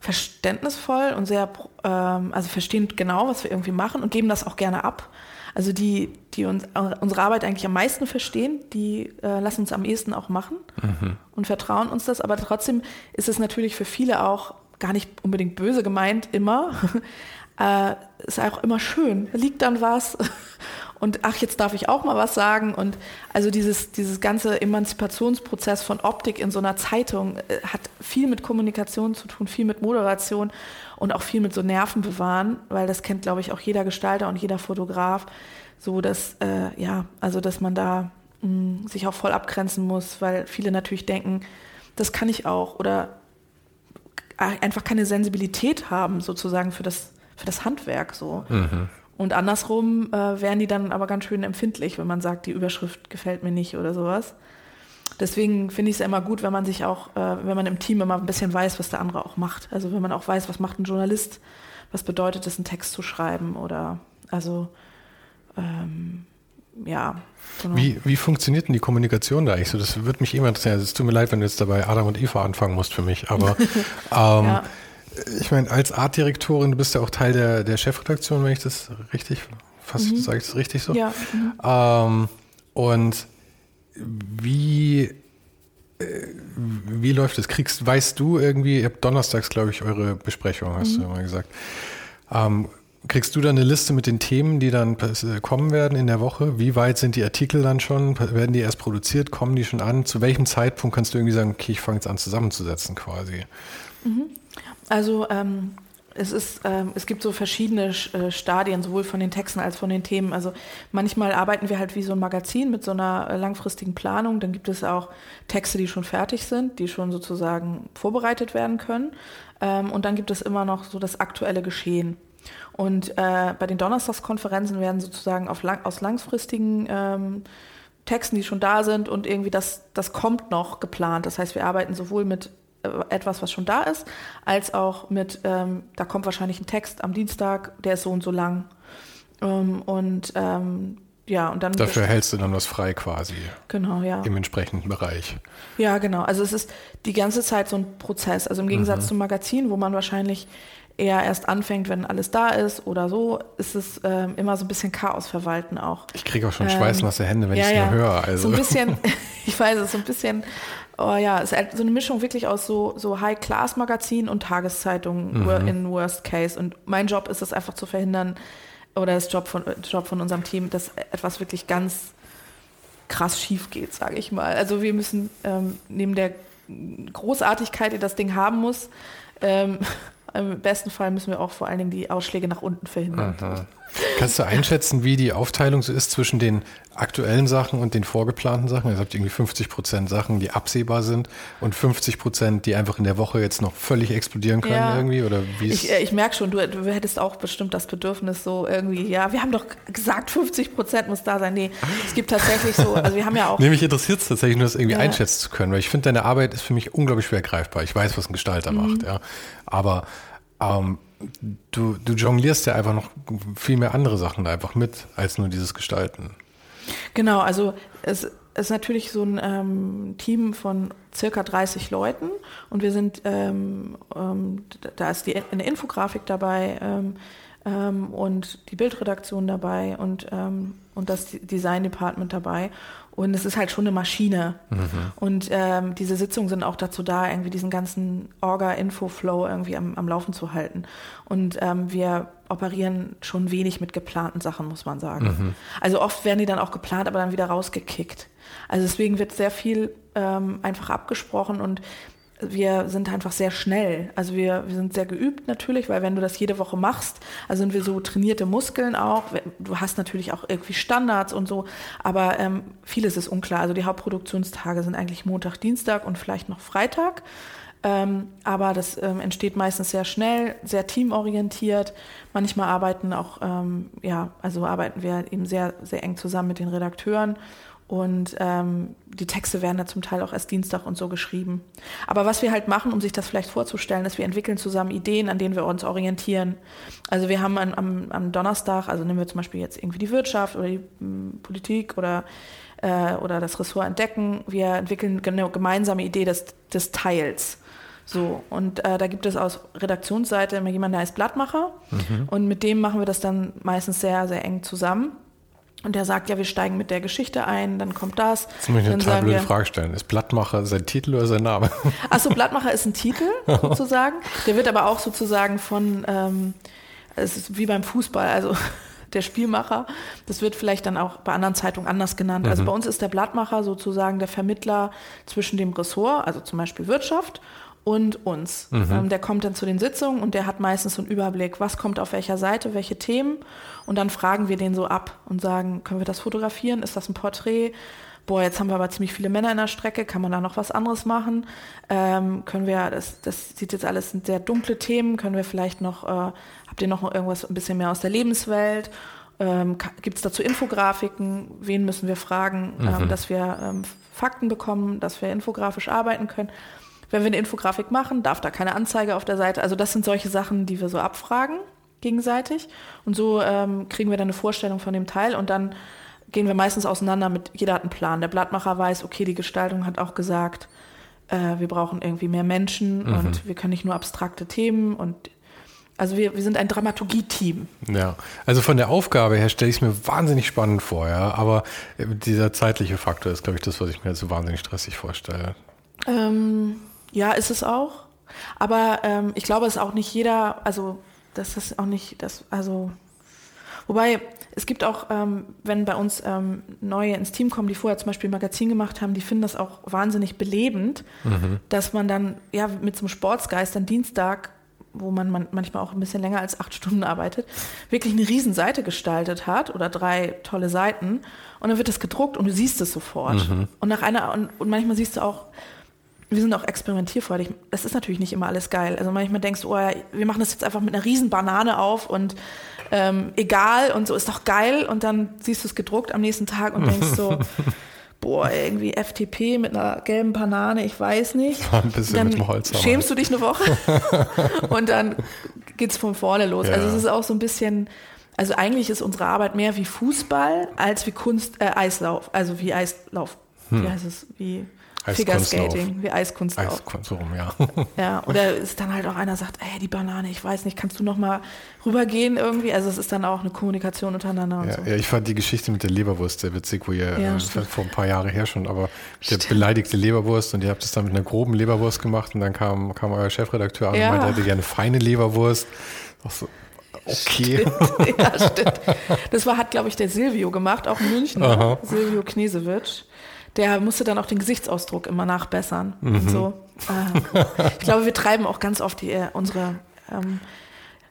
verständnisvoll und sehr, ähm, also verstehen genau, was wir irgendwie machen und geben das auch gerne ab. Also die, die uns unsere Arbeit eigentlich am meisten verstehen, die äh, lassen uns am ehesten auch machen mhm. und vertrauen uns das. Aber trotzdem ist es natürlich für viele auch gar nicht unbedingt böse gemeint, immer. äh, ist auch immer schön. Da liegt dann was und ach, jetzt darf ich auch mal was sagen. Und also dieses, dieses ganze Emanzipationsprozess von Optik in so einer Zeitung äh, hat viel mit Kommunikation zu tun, viel mit Moderation und auch viel mit so Nerven bewahren, weil das kennt, glaube ich, auch jeder Gestalter und jeder Fotograf. So dass, äh, ja, also dass man da mh, mm, sich auch voll abgrenzen muss, weil viele natürlich denken, das kann ich auch oder einfach keine Sensibilität haben sozusagen für das, für das Handwerk so. Mhm. Und andersrum äh, wären die dann aber ganz schön empfindlich, wenn man sagt, die Überschrift gefällt mir nicht oder sowas. Deswegen finde ich es immer gut, wenn man sich auch, äh, wenn man im Team immer ein bisschen weiß, was der andere auch macht. Also wenn man auch weiß, was macht ein Journalist, was bedeutet es, einen Text zu schreiben oder also ähm, ja. Genau. Wie, wie funktioniert denn die Kommunikation da eigentlich so? Das würde mich immer interessieren. Also es tut mir leid, wenn du jetzt dabei Adam und Eva anfangen musst für mich, aber ähm, ja ich meine, als Artdirektorin, du bist ja auch Teil der, der Chefredaktion, wenn ich das richtig, fast mhm. sage ich das richtig so. Ja. Mhm. Ähm, und wie, äh, wie läuft es? Kriegst, weißt du irgendwie, ihr habt donnerstags, glaube ich, eure Besprechung, hast mhm. du immer gesagt. Ähm, kriegst du dann eine Liste mit den Themen, die dann kommen werden in der Woche? Wie weit sind die Artikel dann schon? Werden die erst produziert? Kommen die schon an? Zu welchem Zeitpunkt kannst du irgendwie sagen, okay, ich fange jetzt an zusammenzusetzen quasi? Mhm. Also ähm, es ist, ähm, es gibt so verschiedene äh, Stadien, sowohl von den Texten als von den Themen. Also manchmal arbeiten wir halt wie so ein Magazin mit so einer äh, langfristigen Planung. Dann gibt es auch Texte, die schon fertig sind, die schon sozusagen vorbereitet werden können. Ähm, und dann gibt es immer noch so das aktuelle Geschehen. Und äh, bei den Donnerstagskonferenzen werden sozusagen lang, aus langfristigen ähm, Texten, die schon da sind und irgendwie das, das kommt noch geplant. Das heißt, wir arbeiten sowohl mit äh, etwas, was schon da ist, als auch mit, ähm, da kommt wahrscheinlich ein Text am Dienstag, der ist so und so lang. Ähm, und ähm, ja, und dann. Dafür hältst du dann was frei quasi. Genau, ja. Im entsprechenden Bereich. Ja, genau. Also es ist die ganze Zeit so ein Prozess. Also im Gegensatz mhm. zum Magazin, wo man wahrscheinlich eher erst anfängt, wenn alles da ist oder so, ist es ähm, immer so ein bisschen Chaos verwalten auch. Ich kriege auch schon ähm, schweißnasse Hände, wenn ja, ich es ja. nur höre. Also. So ein bisschen, ich weiß es, so ein bisschen, oh ja, es ist halt so eine Mischung wirklich aus so, so High-Class-Magazin und Tageszeitungen mhm. in Worst Case. Und mein Job ist es einfach zu verhindern, oder das Job von, Job von unserem Team, dass etwas wirklich ganz krass schief geht, sage ich mal. Also wir müssen ähm, neben der Großartigkeit, die das Ding haben muss, ähm, im besten Fall müssen wir auch vor allen Dingen die Ausschläge nach unten verhindern. Aha. Kannst du einschätzen, wie die Aufteilung so ist zwischen den aktuellen Sachen und den vorgeplanten Sachen? Ihr habt irgendwie 50 Prozent Sachen, die absehbar sind und 50 Prozent, die einfach in der Woche jetzt noch völlig explodieren können ja. irgendwie? Oder wie ich, äh, ich merke schon, du, du hättest auch bestimmt das Bedürfnis so irgendwie, ja, wir haben doch gesagt, 50 Prozent muss da sein. Nee, es gibt tatsächlich so, also wir haben ja auch... Nee, mich interessiert es tatsächlich nur, das irgendwie ja. einschätzen zu können, weil ich finde, deine Arbeit ist für mich unglaublich schwer greifbar. Ich weiß, was ein Gestalter mhm. macht, ja. Aber ähm, du, du jonglierst ja einfach noch viel mehr andere Sachen einfach mit, als nur dieses Gestalten. Genau, also es ist natürlich so ein ähm, Team von circa 30 Leuten und wir sind, ähm, ähm, da ist die, eine Infografik dabei ähm, ähm, und die Bildredaktion dabei und, ähm, und das Design Department dabei und es ist halt schon eine Maschine. Mhm. Und ähm, diese Sitzungen sind auch dazu da, irgendwie diesen ganzen Orga-Info-Flow irgendwie am, am Laufen zu halten. Und ähm, wir operieren schon wenig mit geplanten Sachen, muss man sagen. Mhm. Also oft werden die dann auch geplant, aber dann wieder rausgekickt. Also deswegen wird sehr viel ähm, einfach abgesprochen und wir sind einfach sehr schnell. Also wir, wir sind sehr geübt natürlich, weil wenn du das jede Woche machst, also sind wir so trainierte Muskeln auch. Du hast natürlich auch irgendwie Standards und so, aber ähm, vieles ist unklar. Also die Hauptproduktionstage sind eigentlich Montag, Dienstag und vielleicht noch Freitag. Ähm, aber das ähm, entsteht meistens sehr schnell, sehr teamorientiert. Manchmal arbeiten auch, ähm, ja, also arbeiten wir eben sehr, sehr eng zusammen mit den Redakteuren und ähm, die Texte werden da zum Teil auch erst Dienstag und so geschrieben. Aber was wir halt machen, um sich das vielleicht vorzustellen, ist, wir entwickeln zusammen Ideen, an denen wir uns orientieren. Also wir haben an, am, am Donnerstag, also nehmen wir zum Beispiel jetzt irgendwie die Wirtschaft oder die m, Politik oder, äh, oder das Ressort entdecken. Wir entwickeln eine gemeinsame Idee des, des Teils. So, und äh, da gibt es aus Redaktionsseite immer jemanden, der heißt Blattmacher. Mhm. Und mit dem machen wir das dann meistens sehr, sehr eng zusammen. Und der sagt, ja, wir steigen mit der Geschichte ein, dann kommt das. Jetzt muss ich eine total blöde Frage stellen. Ist Blattmacher sein Titel oder sein Name? Achso, Blattmacher ist ein Titel sozusagen. Der wird aber auch sozusagen von, ähm, es ist wie beim Fußball, also der Spielmacher. Das wird vielleicht dann auch bei anderen Zeitungen anders genannt. Also mhm. Also bei uns ist der Blattmacher sozusagen der Vermittler zwischen dem Ressort, also zum Beispiel Wirtschaft, und uns. Mhm. Ähm, der kommt dann zu den Sitzungen und der hat meistens so einen Überblick, was kommt auf welcher Seite, welche Themen. Und dann fragen wir den so ab und sagen, können wir das fotografieren? Ist das ein Porträt? Boah, jetzt haben wir aber ziemlich viele Männer in der Strecke, kann man da noch was anderes machen? Ähm, können wir, das, das sieht jetzt alles sind sehr dunkle Themen, können wir vielleicht noch, äh, habt ihr noch irgendwas ein bisschen mehr aus der Lebenswelt? Ähm, Gibt es dazu Infografiken? Wen müssen wir fragen, ähm, mhm. ähm, dass wir ähm, Fakten bekommen, dass wir infografisch arbeiten können? Wenn wir eine Infografik machen, darf da keine Anzeige auf der Seite. Also das sind solche Sachen, die wir so abfragen gegenseitig. Und so ähm, kriegen wir dann eine Vorstellung von dem Teil und dann gehen wir meistens auseinander mit, jeder hat einen Plan. Der Blattmacher weiß, okay, die Gestaltung hat auch gesagt, äh, wir brauchen irgendwie mehr Menschen mhm. und wir können nicht nur abstrakte Themen und also wir, wir sind ein Dramaturgie-Team. Ja, also von der Aufgabe her stelle ich es mir wahnsinnig spannend vor, ja. Aber dieser zeitliche Faktor ist, glaube ich, das, was ich mir so wahnsinnig stressig vorstelle. Ähm, ja, ist es auch. Aber ähm, ich glaube, es ist auch nicht jeder, also das ist auch nicht, das, also Wobei, es gibt auch, ähm, wenn bei uns ähm, neue ins Team kommen, die vorher zum Beispiel ein Magazin gemacht haben, die finden das auch wahnsinnig belebend, mhm. dass man dann ja mit so einem Sportsgeist dann Dienstag wo man, man manchmal auch ein bisschen länger als acht Stunden arbeitet, wirklich eine Riesenseite gestaltet hat oder drei tolle Seiten und dann wird das gedruckt und du siehst es sofort. Mhm. Und nach einer, und, und manchmal siehst du auch, wir sind auch experimentierfreudig. Das ist natürlich nicht immer alles geil. Also manchmal denkst du, oh ja, wir machen das jetzt einfach mit einer riesen Banane auf und ähm, egal und so ist doch geil. Und dann siehst du es gedruckt am nächsten Tag und denkst so, boah, irgendwie FTP mit einer gelben Banane, ich weiß nicht. Ein bisschen dann mit dem Holz. Schämst du dich eine Woche und dann geht's von vorne los. Also ja. Also es ist auch so ein bisschen, also eigentlich ist unsere Arbeit mehr wie Fußball als wie Kunst, äh, Eislauf, also wie Eislauf. Hm. Wie heißt es? Wie Figure-Skating, wie Eiskunst Eiskunst rum, ja. ja, oder ist dann halt auch einer sagt, ey, die Banane, ich weiß nicht, kannst du noch mal rübergehen irgendwie? Also es ist dann auch eine Kommunikation untereinander und ja, so. Ja, ich fand die Geschichte mit der Leberwurst sehr witzig, wo ihr, ja, äh, vor ein paar Jahre her schon, aber der beleidigte Leberwurst und ihr habt es dann mit einer groben Leberwurst gemacht und dann kam, kam euer Chefredakteur an ja. und meinte, er hätte gerne feine Leberwurst. Auch so, Okay. Stimmt. Ja, stimmt. Das war, hat, glaube ich, der Silvio gemacht, auch in München. Ne? Silvio Knesewitsch der musste dann auch den Gesichtsausdruck immer nachbessern mhm. und so. Äh, ich glaube, wir treiben auch ganz oft die, äh, unsere ähm,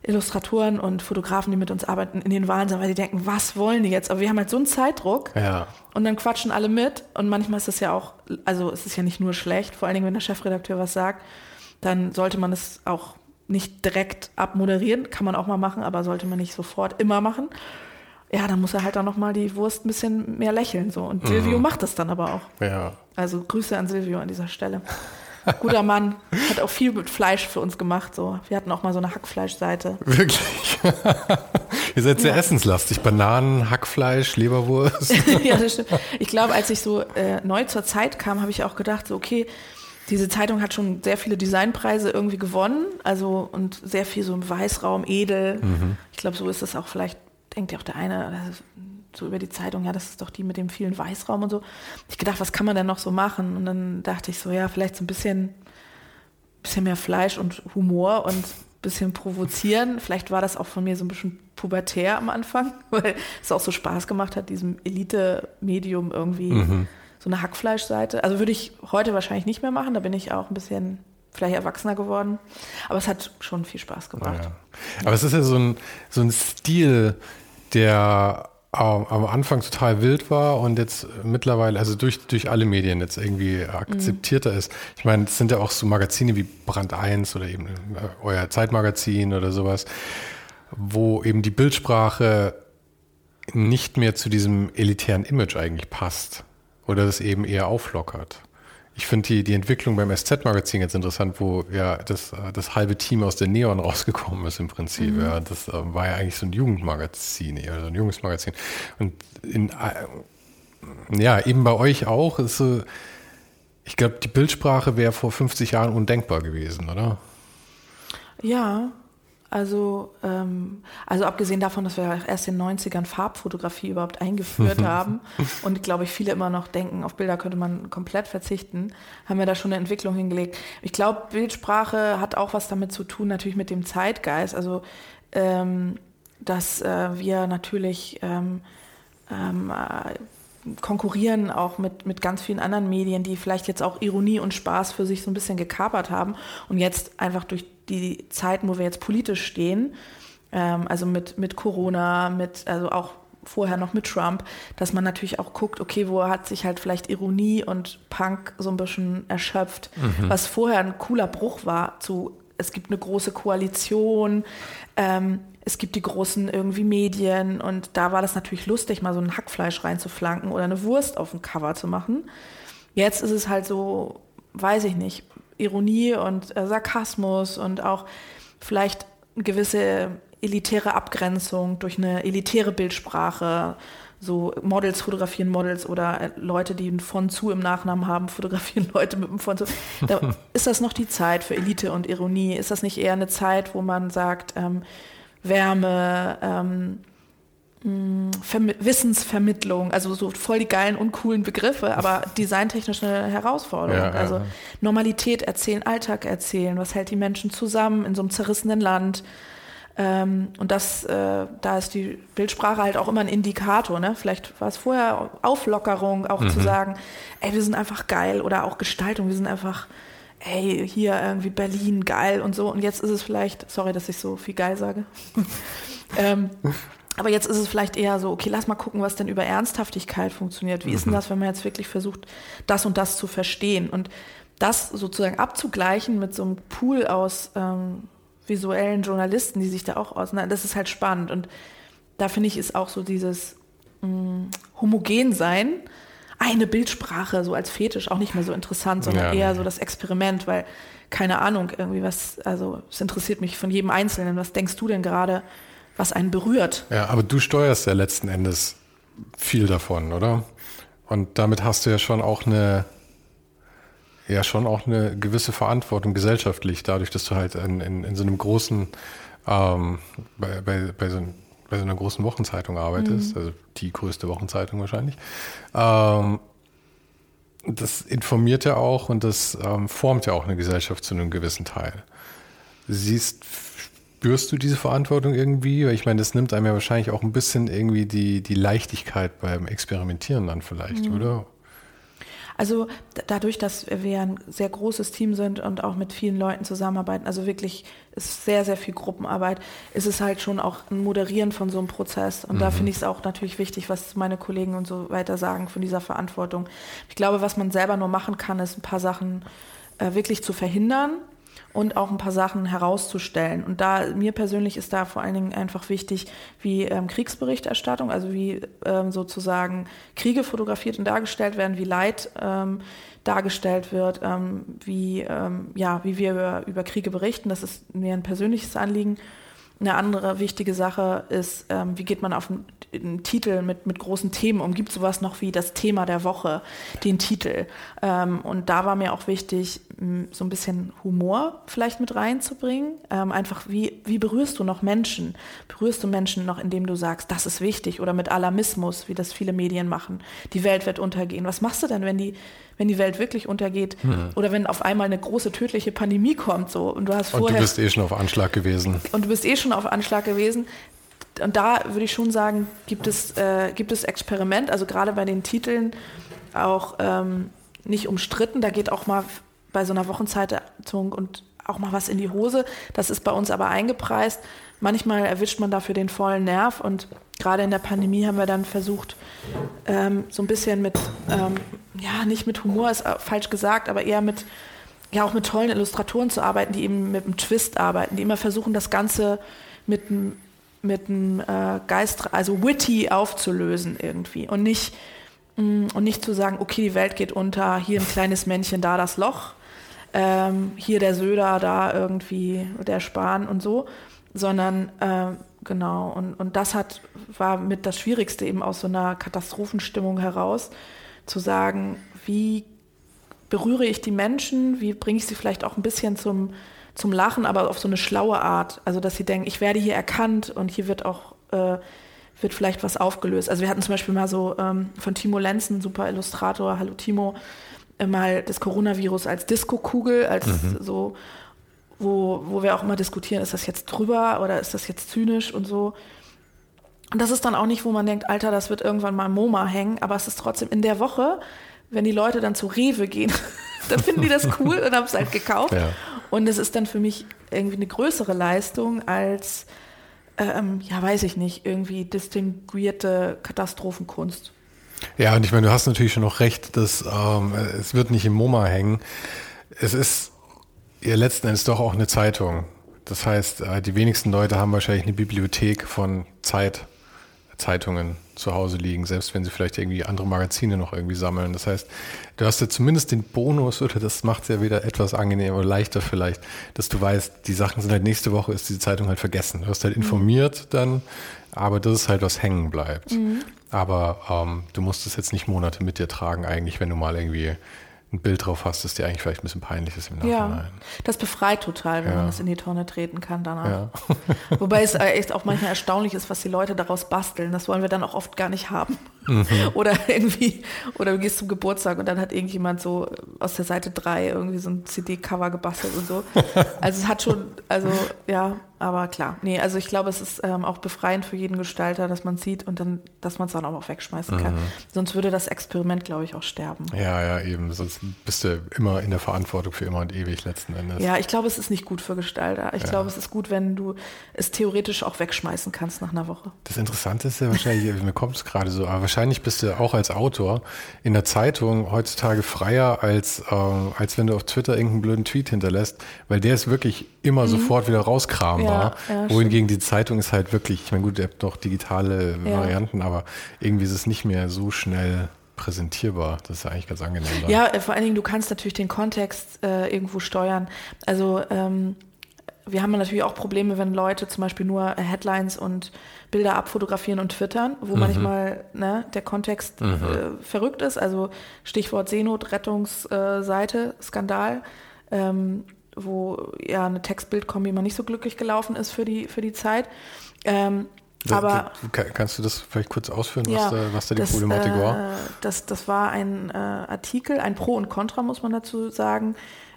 Illustratoren und Fotografen, die mit uns arbeiten, in den Wahnsinn, weil die denken, was wollen die jetzt? Aber wir haben halt so einen Zeitdruck ja. und dann quatschen alle mit und manchmal ist es ja auch, also es ist ja nicht nur schlecht, vor allen Dingen, wenn der Chefredakteur was sagt, dann sollte man es auch nicht direkt abmoderieren, kann man auch mal machen, aber sollte man nicht sofort immer machen ja, dann muss er halt auch noch mal die Wurst ein bisschen mehr lächeln so. Und Silvio mhm. macht das dann aber auch. Ja. Also Grüße an Silvio an dieser Stelle. Guter Mann, hat auch viel mit Fleisch für uns gemacht. So, wir hatten auch mal so eine Hackfleischseite. Wirklich? Ihr seid sehr ja. essenslastig. Bananen, Hackfleisch, Leberwurst. ja, das stimmt. Ich glaube, als ich so äh, neu zur Zeit kam, habe ich auch gedacht, so okay, diese Zeitung hat schon sehr viele Designpreise irgendwie gewonnen, also und sehr viel so im Weißraum, edel. Mhm. Ich glaube, so ist es auch vielleicht denkt ja auch der eine so über die Zeitung, ja, das ist doch die mit dem vielen Weißraum und so. Ich gedacht, was kann man denn noch so machen? Und dann dachte ich so, ja, vielleicht so ein bisschen, bisschen mehr Fleisch und Humor und ein bisschen provozieren. Vielleicht war das auch von mir so ein bisschen pubertär am Anfang, weil es auch so Spaß gemacht hat, diesem Elite-Medium irgendwie mhm. so eine Hackfleischseite. Also würde ich heute wahrscheinlich nicht mehr machen, da bin ich auch ein bisschen vielleicht erwachsener geworden. Aber es hat schon viel Spaß gemacht. Ja. Aber es ist ja so ein, so ein Stil, der am Anfang total wild war und jetzt mittlerweile, also durch, durch alle Medien jetzt irgendwie akzeptierter mhm. ist. Ich meine, es sind ja auch so Magazine wie Brand 1 oder eben äh, euer Zeitmagazin oder sowas, wo eben die Bildsprache nicht mehr zu diesem elitären Image eigentlich passt oder das eben eher auflockert. Ich finde die, die Entwicklung beim SZ-Magazin jetzt interessant, wo ja das, das halbe Team aus der Neon rausgekommen ist im Prinzip. Mhm. Ja, das äh, war ja eigentlich so ein Jugendmagazin, also ein junges Magazin. Und in, äh, ja, eben bei euch auch ist so, ich glaube, die Bildsprache wäre vor 50 Jahren undenkbar gewesen, oder? Ja, also, ähm, also abgesehen davon, dass wir erst in den 90ern Farbfotografie überhaupt eingeführt haben und glaube ich viele immer noch denken, auf Bilder könnte man komplett verzichten, haben wir da schon eine Entwicklung hingelegt. Ich glaube, Bildsprache hat auch was damit zu tun, natürlich mit dem Zeitgeist. Also, ähm, dass äh, wir natürlich ähm, ähm, äh, konkurrieren auch mit, mit ganz vielen anderen Medien, die vielleicht jetzt auch Ironie und Spaß für sich so ein bisschen gekapert haben und jetzt einfach durch die Zeiten, wo wir jetzt politisch stehen, ähm, also mit, mit Corona, mit, also auch vorher noch mit Trump, dass man natürlich auch guckt, okay, wo hat sich halt vielleicht Ironie und Punk so ein bisschen erschöpft, mhm. was vorher ein cooler Bruch war zu, es gibt eine große Koalition, ähm, es gibt die großen irgendwie Medien und da war das natürlich lustig, mal so ein Hackfleisch reinzuflanken oder eine Wurst auf dem Cover zu machen. Jetzt ist es halt so, weiß ich nicht, Ironie und äh, Sarkasmus und auch vielleicht gewisse elitäre Abgrenzung durch eine elitäre Bildsprache. So Models fotografieren Models oder äh, Leute, die ein von zu im Nachnamen haben, fotografieren Leute mit einem von zu. Da, ist das noch die Zeit für Elite und Ironie? Ist das nicht eher eine Zeit, wo man sagt, ähm, Wärme, ähm, Wissensvermittlung, also so voll die geilen und coolen Begriffe, aber designtechnisch eine Herausforderung. Ja, also ja. Normalität erzählen, Alltag erzählen, was hält die Menschen zusammen in so einem zerrissenen Land. Ähm, und das, äh, da ist die Bildsprache halt auch immer ein Indikator. Ne? Vielleicht war es vorher Auflockerung, auch mhm. zu sagen, ey, wir sind einfach geil oder auch Gestaltung, wir sind einfach ey, hier irgendwie Berlin, geil und so. Und jetzt ist es vielleicht, sorry, dass ich so viel geil sage. ähm, aber jetzt ist es vielleicht eher so, okay, lass mal gucken, was denn über Ernsthaftigkeit funktioniert. Wie ist denn mhm. das, wenn man jetzt wirklich versucht, das und das zu verstehen? Und das sozusagen abzugleichen mit so einem Pool aus ähm, visuellen Journalisten, die sich da auch auseinander, das ist halt spannend. Und da finde ich, ist auch so dieses mh, mm, homogen sein, eine Bildsprache so als Fetisch auch nicht mehr so interessant, sondern ja. eher so das Experiment, weil keine Ahnung, irgendwie was, also es interessiert mich von jedem Einzelnen. Was denkst du denn gerade, was einen berührt? Ja, aber du steuerst ja letzten Endes viel davon, oder? Und damit hast du ja schon auch eine, ja schon auch eine gewisse Verantwortung gesellschaftlich, dadurch, dass du halt in, in, in so einem großen, ähm, bei, bei, bei, so, bei so einer großen Wochenzeitung arbeitest, mhm. also die größte Wochenzeitung wahrscheinlich. Ähm, das informiert ja auch und das ähm, formt ja auch eine Gesellschaft zu einem gewissen Teil. Siehst, spürst du diese Verantwortung irgendwie? Ich meine, das nimmt einem ja wahrscheinlich auch ein bisschen irgendwie die, die Leichtigkeit beim Experimentieren dann vielleicht, mhm. oder? Also dadurch, dass wir ein sehr großes Team sind und auch mit vielen Leuten zusammenarbeiten, also wirklich ist sehr, sehr viel Gruppenarbeit, ist es halt schon auch ein Moderieren von so einem Prozess. Und mhm. da finde ich es auch natürlich wichtig, was meine Kollegen und so weiter sagen von dieser Verantwortung. Ich glaube, was man selber nur machen kann, ist ein paar Sachen äh, wirklich zu verhindern und auch ein paar Sachen herauszustellen. Und da mir persönlich ist da vor allen Dingen einfach wichtig, wie ähm, Kriegsberichterstattung, also wie ähm, sozusagen Kriege fotografiert und dargestellt werden, wie Leid ähm, dargestellt wird, ähm, wie, ähm, ja, wie wir über, über Kriege berichten. Das ist mir ein persönliches Anliegen. Eine andere wichtige Sache ist, ähm, wie geht man auf einen, einen, Titel mit, mit großen Themen um? Gibt sowas noch wie das Thema der Woche, den Titel? Ähm, und da war mir auch wichtig, so ein bisschen Humor vielleicht mit reinzubringen. Ähm, einfach, wie, wie berührst du noch Menschen? Berührst du Menschen noch, indem du sagst, das ist wichtig? Oder mit Alarmismus, wie das viele Medien machen. Die Welt wird untergehen. Was machst du denn, wenn die wenn die Welt wirklich untergeht hm. oder wenn auf einmal eine große tödliche Pandemie kommt so. Und du hast vorher und du bist eh schon auf Anschlag gewesen. Und du bist eh schon auf Anschlag gewesen. Und da würde ich schon sagen gibt es äh, gibt es Experiment also gerade bei den Titeln auch ähm, nicht umstritten. Da geht auch mal bei so einer Wochenzeitung und auch mal was in die Hose. Das ist bei uns aber eingepreist. Manchmal erwischt man dafür den vollen Nerv und gerade in der Pandemie haben wir dann versucht, ähm, so ein bisschen mit, ähm, ja, nicht mit Humor ist falsch gesagt, aber eher mit, ja, auch mit tollen Illustratoren zu arbeiten, die eben mit einem Twist arbeiten, die immer versuchen, das Ganze mit einem mit einem äh, Geist, also witty aufzulösen irgendwie und nicht, mh, mm, und nicht zu sagen, okay, die Welt geht unter, hier ein kleines Männchen, da das Loch, ähm, hier der Söder, da irgendwie der Spahn und so, sondern äh, genau, und, und das hat, war mit das Schwierigste eben aus so einer Katastrophenstimmung heraus, zu sagen, wie berühre ich die Menschen, wie bringe ich sie vielleicht auch ein bisschen zum, zum Lachen, aber auf so eine schlaue Art. Also dass sie denken, ich werde hier erkannt und hier wird auch äh, wird vielleicht was aufgelöst. Also wir hatten zum Beispiel mal so ähm, von Timo Lenzen, super Illustrator, hallo Timo, äh, mal das Coronavirus als Disco-Kugel, als mhm. so wo, wo wir auch immer diskutieren, ist das jetzt drüber oder ist das jetzt zynisch und so. Und das ist dann auch nicht, wo man denkt, Alter, das wird irgendwann mal MoMA hängen, aber es ist trotzdem in der Woche, wenn die Leute dann zu Rewe gehen, dann finden die das cool und haben es halt gekauft. Ja. Und es ist dann für mich irgendwie eine größere Leistung als, ähm, ja, weiß ich nicht, irgendwie distinguierte Katastrophenkunst. Ja, und ich meine, du hast natürlich schon noch recht, dass ähm, es wird nicht im MoMA hängen. Es ist ja letzten Endes doch auch eine Zeitung. Das heißt, äh, die wenigsten Leute haben wahrscheinlich eine Bibliothek von Zeit, Zeitungen zu Hause liegen, selbst wenn sie vielleicht irgendwie andere Magazine noch irgendwie sammeln. Das heißt, du hast ja zumindest den Bonus, oder das macht es ja wieder etwas angenehmer oder leichter vielleicht, dass du weißt, die Sachen sind halt nächste Woche, ist diese Zeitung halt vergessen. Du hast halt mhm. informiert dann, aber das ist halt was hängen bleibt. Mhm. Aber ähm, du musst es jetzt nicht Monate mit dir tragen, eigentlich, wenn du mal irgendwie ein Bild drauf hast, das dir eigentlich vielleicht ein bisschen peinlich ist im Nachhinein. Ja, das befreit total, wenn ja. man es in die Tonne treten kann danach. Ja. Wobei es echt auch manchmal erstaunlich ist, was die Leute daraus basteln. Das wollen wir dann auch oft gar nicht haben. Mhm. Oder irgendwie, oder du gehst zum Geburtstag und dann hat irgendjemand so aus der Seite 3 irgendwie so ein CD-Cover gebastelt und so. Also es hat schon, also ja, aber klar, nee, also ich glaube, es ist ähm, auch befreiend für jeden Gestalter, dass man sieht und dann, dass man es dann auch wegschmeißen kann. Mhm. Sonst würde das Experiment, glaube ich, auch sterben. Ja, ja, eben. Sonst bist du immer in der Verantwortung für immer und ewig letzten Endes. Ja, ich glaube, es ist nicht gut für Gestalter. Ich ja. glaube, es ist gut, wenn du es theoretisch auch wegschmeißen kannst nach einer Woche. Das Interessante ist ja wahrscheinlich, mir kommt es gerade so, aber wahrscheinlich bist du auch als Autor in der Zeitung heutzutage freier, als, ähm, als wenn du auf Twitter irgendeinen blöden Tweet hinterlässt, weil der ist wirklich immer mhm. sofort wieder rauskrambar. Ja, ja, wohingegen die Zeitung ist halt wirklich, ich meine, gut, ihr habt noch digitale ja. Varianten, aber irgendwie ist es nicht mehr so schnell präsentierbar. Das ist eigentlich ganz angenehm. Dann. Ja, äh, vor allen Dingen, du kannst natürlich den Kontext äh, irgendwo steuern. Also ähm, wir haben natürlich auch Probleme, wenn Leute zum Beispiel nur Headlines und Bilder abfotografieren und twittern, wo mhm. manchmal ne, der Kontext mhm. äh, verrückt ist. Also Stichwort Seenotrettungsseite, äh, Skandal. Ähm, wo ja eine Text-Bild-Kombi immer nicht so glücklich gelaufen ist für die, für die Zeit. Ähm, da, aber kannst du das vielleicht kurz ausführen, was, ja, da, was da die das, Problematik äh, war? Das, das war ein äh, Artikel, ein Pro und Contra, muss man dazu sagen,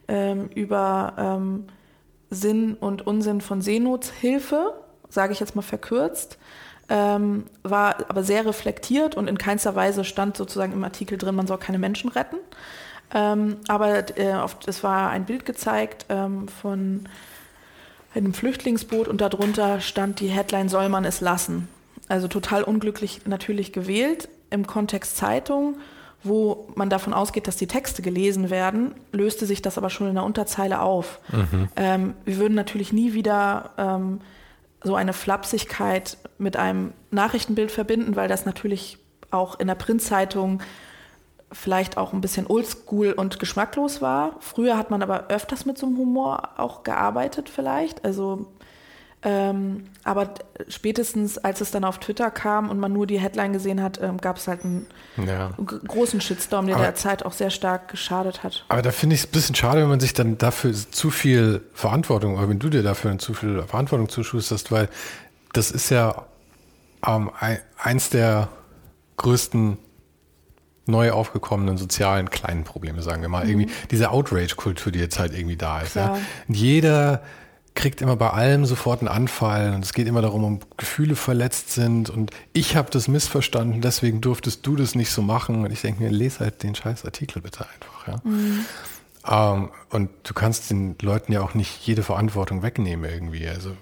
ähm, über ähm, Sinn und Unsinn von Seenothilfe, sage ich jetzt mal verkürzt. Ähm, war aber sehr reflektiert und in keinster Weise stand sozusagen im Artikel drin, man soll keine Menschen retten. Ähm, aber äh, oft, es war ein Bild gezeigt ähm, von einem Flüchtlingsboot und darunter stand die Headline, soll man es lassen? Also total unglücklich natürlich gewählt im Kontext Zeitung, wo man davon ausgeht, dass die Texte gelesen werden, löste sich das aber schon in der Unterzeile auf. Mhm. Ähm, wir würden natürlich nie wieder ähm, so eine Flapsigkeit mit einem Nachrichtenbild verbinden, weil das natürlich auch in der Printzeitung vielleicht auch ein bisschen oldschool und geschmacklos war. Früher hat man aber öfters mit so einem Humor auch gearbeitet vielleicht. Also ähm, aber spätestens als es dann auf Twitter kam und man nur die Headline gesehen hat, ähm, gab es halt einen ja. großen Shitstorm, der aber, der Zeit auch sehr stark geschadet hat. Aber da finde ich es ein bisschen schade, wenn man sich dann dafür zu viel Verantwortung, oder wenn du dir dafür zu viel Verantwortung zuschusterst, weil das ist ja ähm, eins der größten neu aufgekommenen sozialen kleinen Probleme, sagen wir mal. Mhm. Irgendwie diese Outrage-Kultur, die jetzt halt irgendwie da ist. Ja. Und jeder kriegt immer bei allem sofort einen Anfall und es geht immer darum, ob Gefühle verletzt sind und ich habe das missverstanden, deswegen durftest du das nicht so machen und ich denke mir, lese halt den scheiß Artikel bitte einfach. Ja? Mhm. Um, ähm, und du kannst den Leuten ja auch nicht jede Verantwortung wegnehmen irgendwie. Also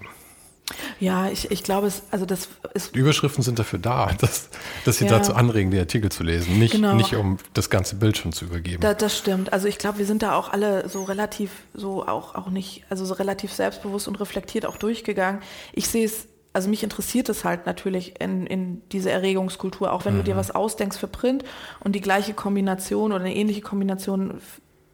ja, ich, ich glaube, es, also das ist. Die Überschriften sind dafür da, dass, dass sie ja. dazu anregen, die Artikel zu lesen, nicht, genau. nicht um das ganze Bild schon zu übergeben. Da, das stimmt. Also ich glaube, wir sind da auch alle so relativ, so auch, auch nicht, also so relativ selbstbewusst und reflektiert auch durchgegangen. Ich sehe es also mich interessiert es halt natürlich in, in diese Erregungskultur, auch wenn mhm. du dir mhm. was ausdenkst für Print und die gleiche Kombination oder eine ähnliche Kombination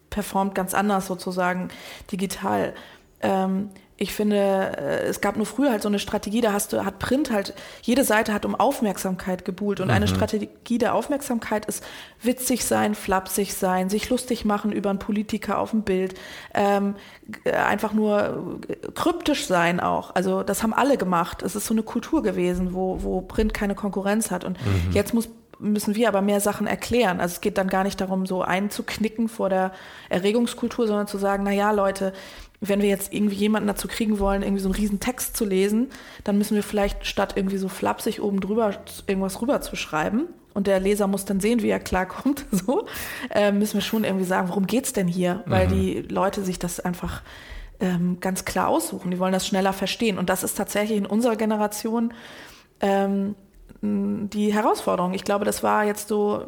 performt ganz anders sozusagen digital. Ähm, ich finde, äh, es gab nur früher halt so eine Strategie, da hast du, hat Print halt, jede Seite hat um Aufmerksamkeit gebuhlt. Und mhm. eine Strategie der Aufmerksamkeit ist witzig sein, flapsig sein, sich lustig machen über einen Politiker auf dem Bild, ähm, einfach nur kryptisch sein auch. Also das haben alle gemacht. Es ist so eine Kultur gewesen, wo, wo Print keine Konkurrenz hat. Und mhm. jetzt muss müssen wir aber mehr Sachen erklären. Also es geht dann gar nicht darum, so einzuknicken vor der Erregungskultur, sondern zu sagen, na ja, Leute, wenn wir jetzt irgendwie jemanden dazu kriegen wollen, irgendwie so einen riesen Text zu lesen, dann müssen wir vielleicht statt irgendwie so flapsig oben drüber irgendwas rüber zu schreiben und der Leser muss dann sehen, wie er klarkommt, so, äh, müssen wir schon irgendwie sagen, worum geht's denn hier? Weil mhm. die Leute sich das einfach ähm, ganz klar aussuchen. Die wollen das schneller verstehen. Und das ist tatsächlich in unserer Generation ähm, die Herausforderung. Ich glaube, das war jetzt so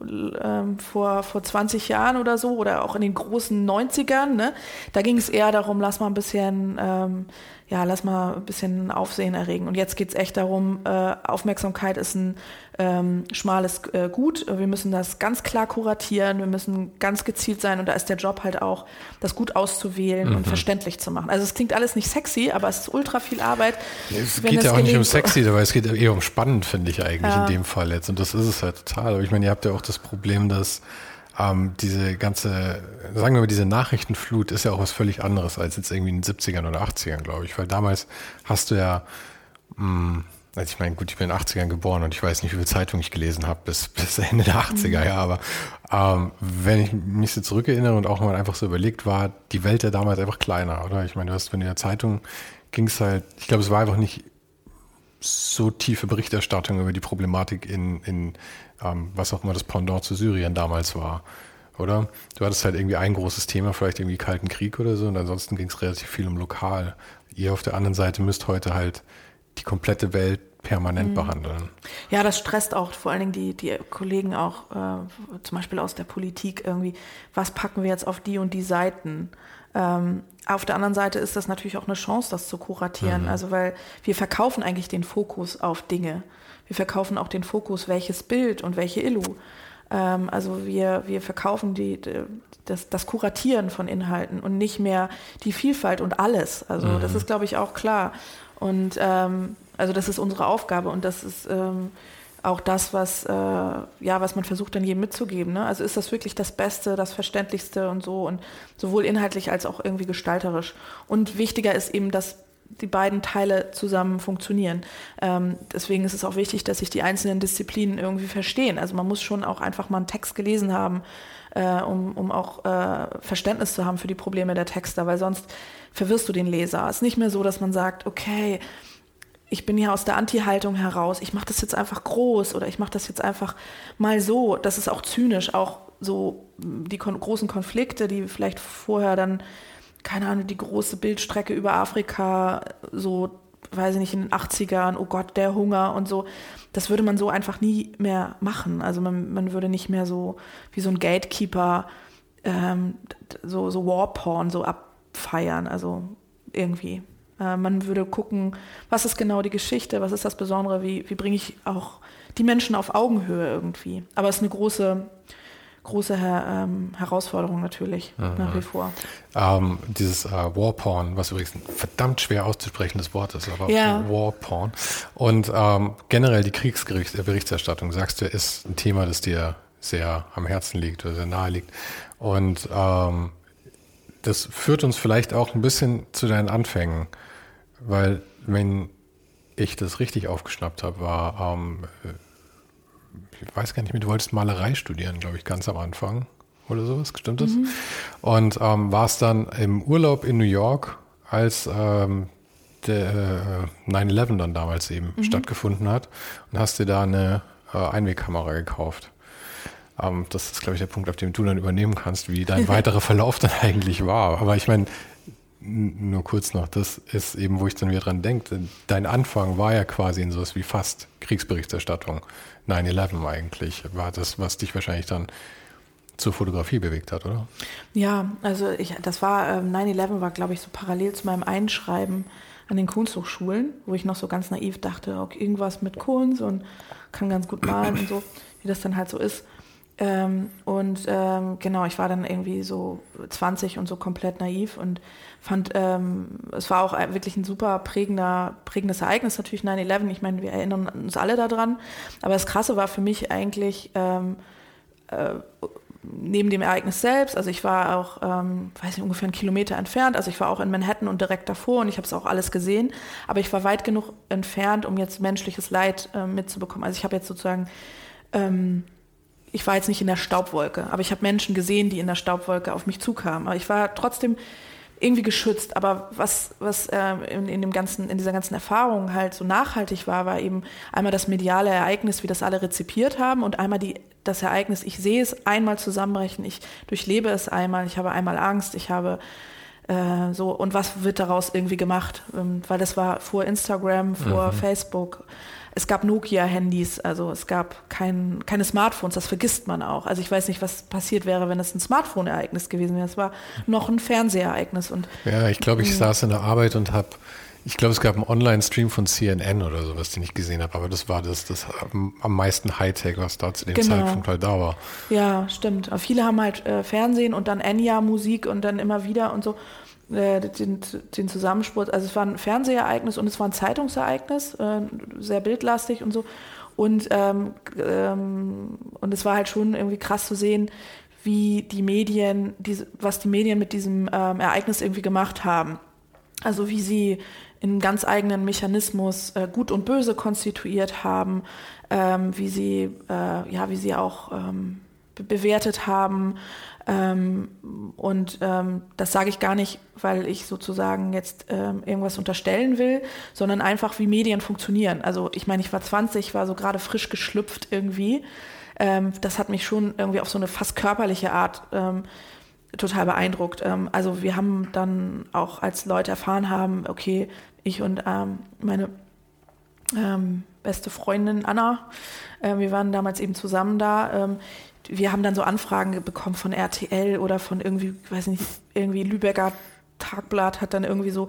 ähm, vor, vor 20 Jahren oder so oder auch in den großen 90ern. Ne? Da ging es eher darum, lass mal ein bisschen ähm, ja, lass mal ein bisschen Aufsehen erregen. Und jetzt geht's echt darum, äh, Aufmerksamkeit ist ein ähm, schmales äh, Gut. Wir müssen das ganz klar kuratieren, wir müssen ganz gezielt sein und da ist der Job halt auch, das gut auszuwählen mhm. und verständlich zu machen. Also es klingt alles nicht sexy, aber es ist ultra viel Arbeit. Es geht ja auch nicht um sexy, aber es geht eher um spannend, finde ich eigentlich ja. in dem Fall jetzt. Und das ist es halt total. Aber ich meine, ihr habt ja auch das Problem, dass ähm, diese ganze, sagen wir mal, diese Nachrichtenflut ist ja auch was völlig anderes als jetzt irgendwie in den 70ern oder 80ern, glaube ich. Weil damals hast du ja, mh, hm, also ich meine, gut, ich bin in den 80ern geboren und ich weiß nicht, wie viel Zeitung ich gelesen habe bis, bis Ende der 80er, mhm. ja, aber ähm, wenn ich mich so zurückerinnere und auch mal einfach so überlegt, war die Welt ja damals einfach kleiner, oder? Ich meine, du hast, wenn du ja Zeitung ging es halt, ich glaube, es war einfach nicht so tiefe Berichterstattung über die Problematik in, in ähm, was auch immer das Pendant zu Syrien damals war. Oder? Du hattest halt irgendwie ein großes Thema, vielleicht irgendwie Kalten Krieg oder so, und ansonsten ging es relativ viel um lokal. Ihr auf der anderen Seite müsst heute halt die komplette Welt permanent mhm. behandeln. Ja, das stresst auch vor allen Dingen die, die Kollegen auch, äh, zum Beispiel aus der Politik irgendwie, was packen wir jetzt auf die und die Seiten? Ähm, auf der anderen Seite ist das natürlich auch eine Chance, das zu kuratieren. Mhm. Also weil wir verkaufen eigentlich den Fokus auf Dinge. Wir verkaufen auch den Fokus, welches Bild und welche Illu. Ähm, also wir, wir verkaufen die, das, das Kuratieren von Inhalten und nicht mehr die Vielfalt und alles. Also mhm. das ist, glaube ich, auch klar. Und ähm, also das ist unsere Aufgabe und das ist ähm, auch das, was, äh, ja, was man versucht dann jedem mitzugeben. Ne? Also ist das wirklich das Beste, das Verständlichste und so und sowohl inhaltlich als auch irgendwie gestalterisch. Und wichtiger ist eben, dass die beiden Teile zusammen funktionieren. Ähm, deswegen ist es auch wichtig, dass sich die einzelnen Disziplinen irgendwie verstehen. Also man muss schon auch einfach mal einen Text gelesen haben, äh, um, um auch äh, Verständnis zu haben für die Probleme der Texter, weil sonst verwirrst du den Leser. Es ist nicht mehr so, dass man sagt, okay, ich bin hier aus der Anti-Haltung heraus, ich mache das jetzt einfach groß oder ich mache das jetzt einfach mal so. Das ist auch zynisch, auch so die kon großen Konflikte, die vielleicht vorher dann keine Ahnung, die große Bildstrecke über Afrika, so, weiß ich nicht, in den 80ern, oh Gott, der Hunger und so. Das würde man so einfach nie mehr machen. Also man, man würde nicht mehr so wie so ein Gatekeeper ähm, so, so Warporn so abfeiern. Also irgendwie. Äh, man würde gucken, was ist genau die Geschichte, was ist das Besondere, wie, wie bringe ich auch die Menschen auf Augenhöhe irgendwie. Aber es ist eine große große ähm, Herausforderung natürlich, Aha. nach wie vor. Ähm, dieses äh, Warporn, was übrigens ein verdammt schwer auszusprechendes Wort ist, aber ja. Warporn. Und ähm, generell die Kriegsberichterstattung, sagst du, ist ein Thema, das dir sehr am Herzen liegt oder sehr nahe liegt. Und ähm, das führt uns vielleicht auch ein bisschen zu deinen Anfängen, weil wenn ich das richtig aufgeschnappt habe, war ähm, ich weiß gar nicht mehr, du wolltest Malerei studieren, glaube ich, ganz am Anfang oder sowas, stimmt das? Mhm. Und ähm, warst dann im Urlaub in New York, als ähm, der äh, 9-11 dann damals eben mhm. stattgefunden hat und hast dir da eine äh, Einwegkamera gekauft. Ähm, das ist, glaube ich, der Punkt, auf dem du dann übernehmen kannst, wie dein weiterer Verlauf dann eigentlich war. Aber ich meine, nur kurz noch, das ist eben, wo ich dann wieder dran denke, dein Anfang war ja quasi in sowas wie fast Kriegsberichterstattung. 9-11 eigentlich, war das, was dich wahrscheinlich dann zur Fotografie bewegt hat, oder? Ja, also ich, das war, äh, 9-11 war, glaube ich, so parallel zu meinem Einschreiben an den Kunsthochschulen, wo ich noch so ganz naiv dachte, okay, irgendwas mit Kunst und kann ganz gut malen und so, wie das dann halt so ist. Ähm, und ähm, genau, ich war dann irgendwie so 20 und so komplett naiv und fand, ähm, es war auch wirklich ein super prägender, prägendes Ereignis, natürlich 9-11. Ich meine, wir erinnern uns alle daran. Aber das Krasse war für mich eigentlich, ähm, äh, neben dem Ereignis selbst, also ich war auch, ähm, weiß nicht, ungefähr einen Kilometer entfernt, also ich war auch in Manhattan und direkt davor und ich habe es auch alles gesehen, aber ich war weit genug entfernt, um jetzt menschliches Leid äh, mitzubekommen. Also ich habe jetzt sozusagen ähm, ich war jetzt nicht in der Staubwolke, aber ich habe Menschen gesehen, die in der Staubwolke auf mich zukamen. Aber ich war trotzdem irgendwie geschützt. Aber was, was äh, in, in, dem ganzen, in dieser ganzen Erfahrung halt so nachhaltig war, war eben einmal das mediale Ereignis, wie das alle rezipiert haben, und einmal die, das Ereignis, ich sehe es einmal zusammenbrechen, ich durchlebe es einmal, ich habe einmal Angst, ich habe äh, so, und was wird daraus irgendwie gemacht? Ähm, weil das war vor Instagram, vor mhm. Facebook es gab Nokia-Handys, also es gab kein, keine Smartphones, das vergisst man auch. Also ich weiß nicht, was passiert wäre, wenn es ein Smartphone-Ereignis gewesen wäre. Es war noch ein Fernsehereignis. Und, ja, ich glaube, ich mhm. saß in der Arbeit und habe ich glaube, es gab einen Online-Stream von CNN oder sowas, den ich gesehen habe, aber das war das, das am meisten Hightech, was da zu dem genau. Zeitpunkt halt da war. Ja, stimmt. Aber viele haben halt äh, Fernsehen und dann Enya-Musik und dann immer wieder und so äh, den, den Zusammenspurt. Also es war ein Fernsehereignis und es war ein Zeitungsereignis, äh, sehr bildlastig und so. Und, ähm, ähm, und es war halt schon irgendwie krass zu sehen, wie die Medien, diese, was die Medien mit diesem ähm, Ereignis irgendwie gemacht haben. Also wie sie in ganz eigenen Mechanismus äh, Gut und Böse konstituiert haben, ähm, wie sie, äh, ja, wie sie auch ähm, bewertet haben. Ähm, und ähm, das sage ich gar nicht, weil ich sozusagen jetzt ähm, irgendwas unterstellen will, sondern einfach, wie Medien funktionieren. Also ich meine, ich war 20, war so gerade frisch geschlüpft irgendwie. Ähm, das hat mich schon irgendwie auf so eine fast körperliche Art ähm, total beeindruckt. Ähm, also wir haben dann auch, als Leute erfahren haben, okay, ich und meine beste Freundin Anna, äh, wir waren damals eben zusammen da. Wir haben dann so Anfragen bekommen von RTL oder von irgendwie, weiß nicht, irgendwie Lübecker Tagblatt hat dann irgendwie so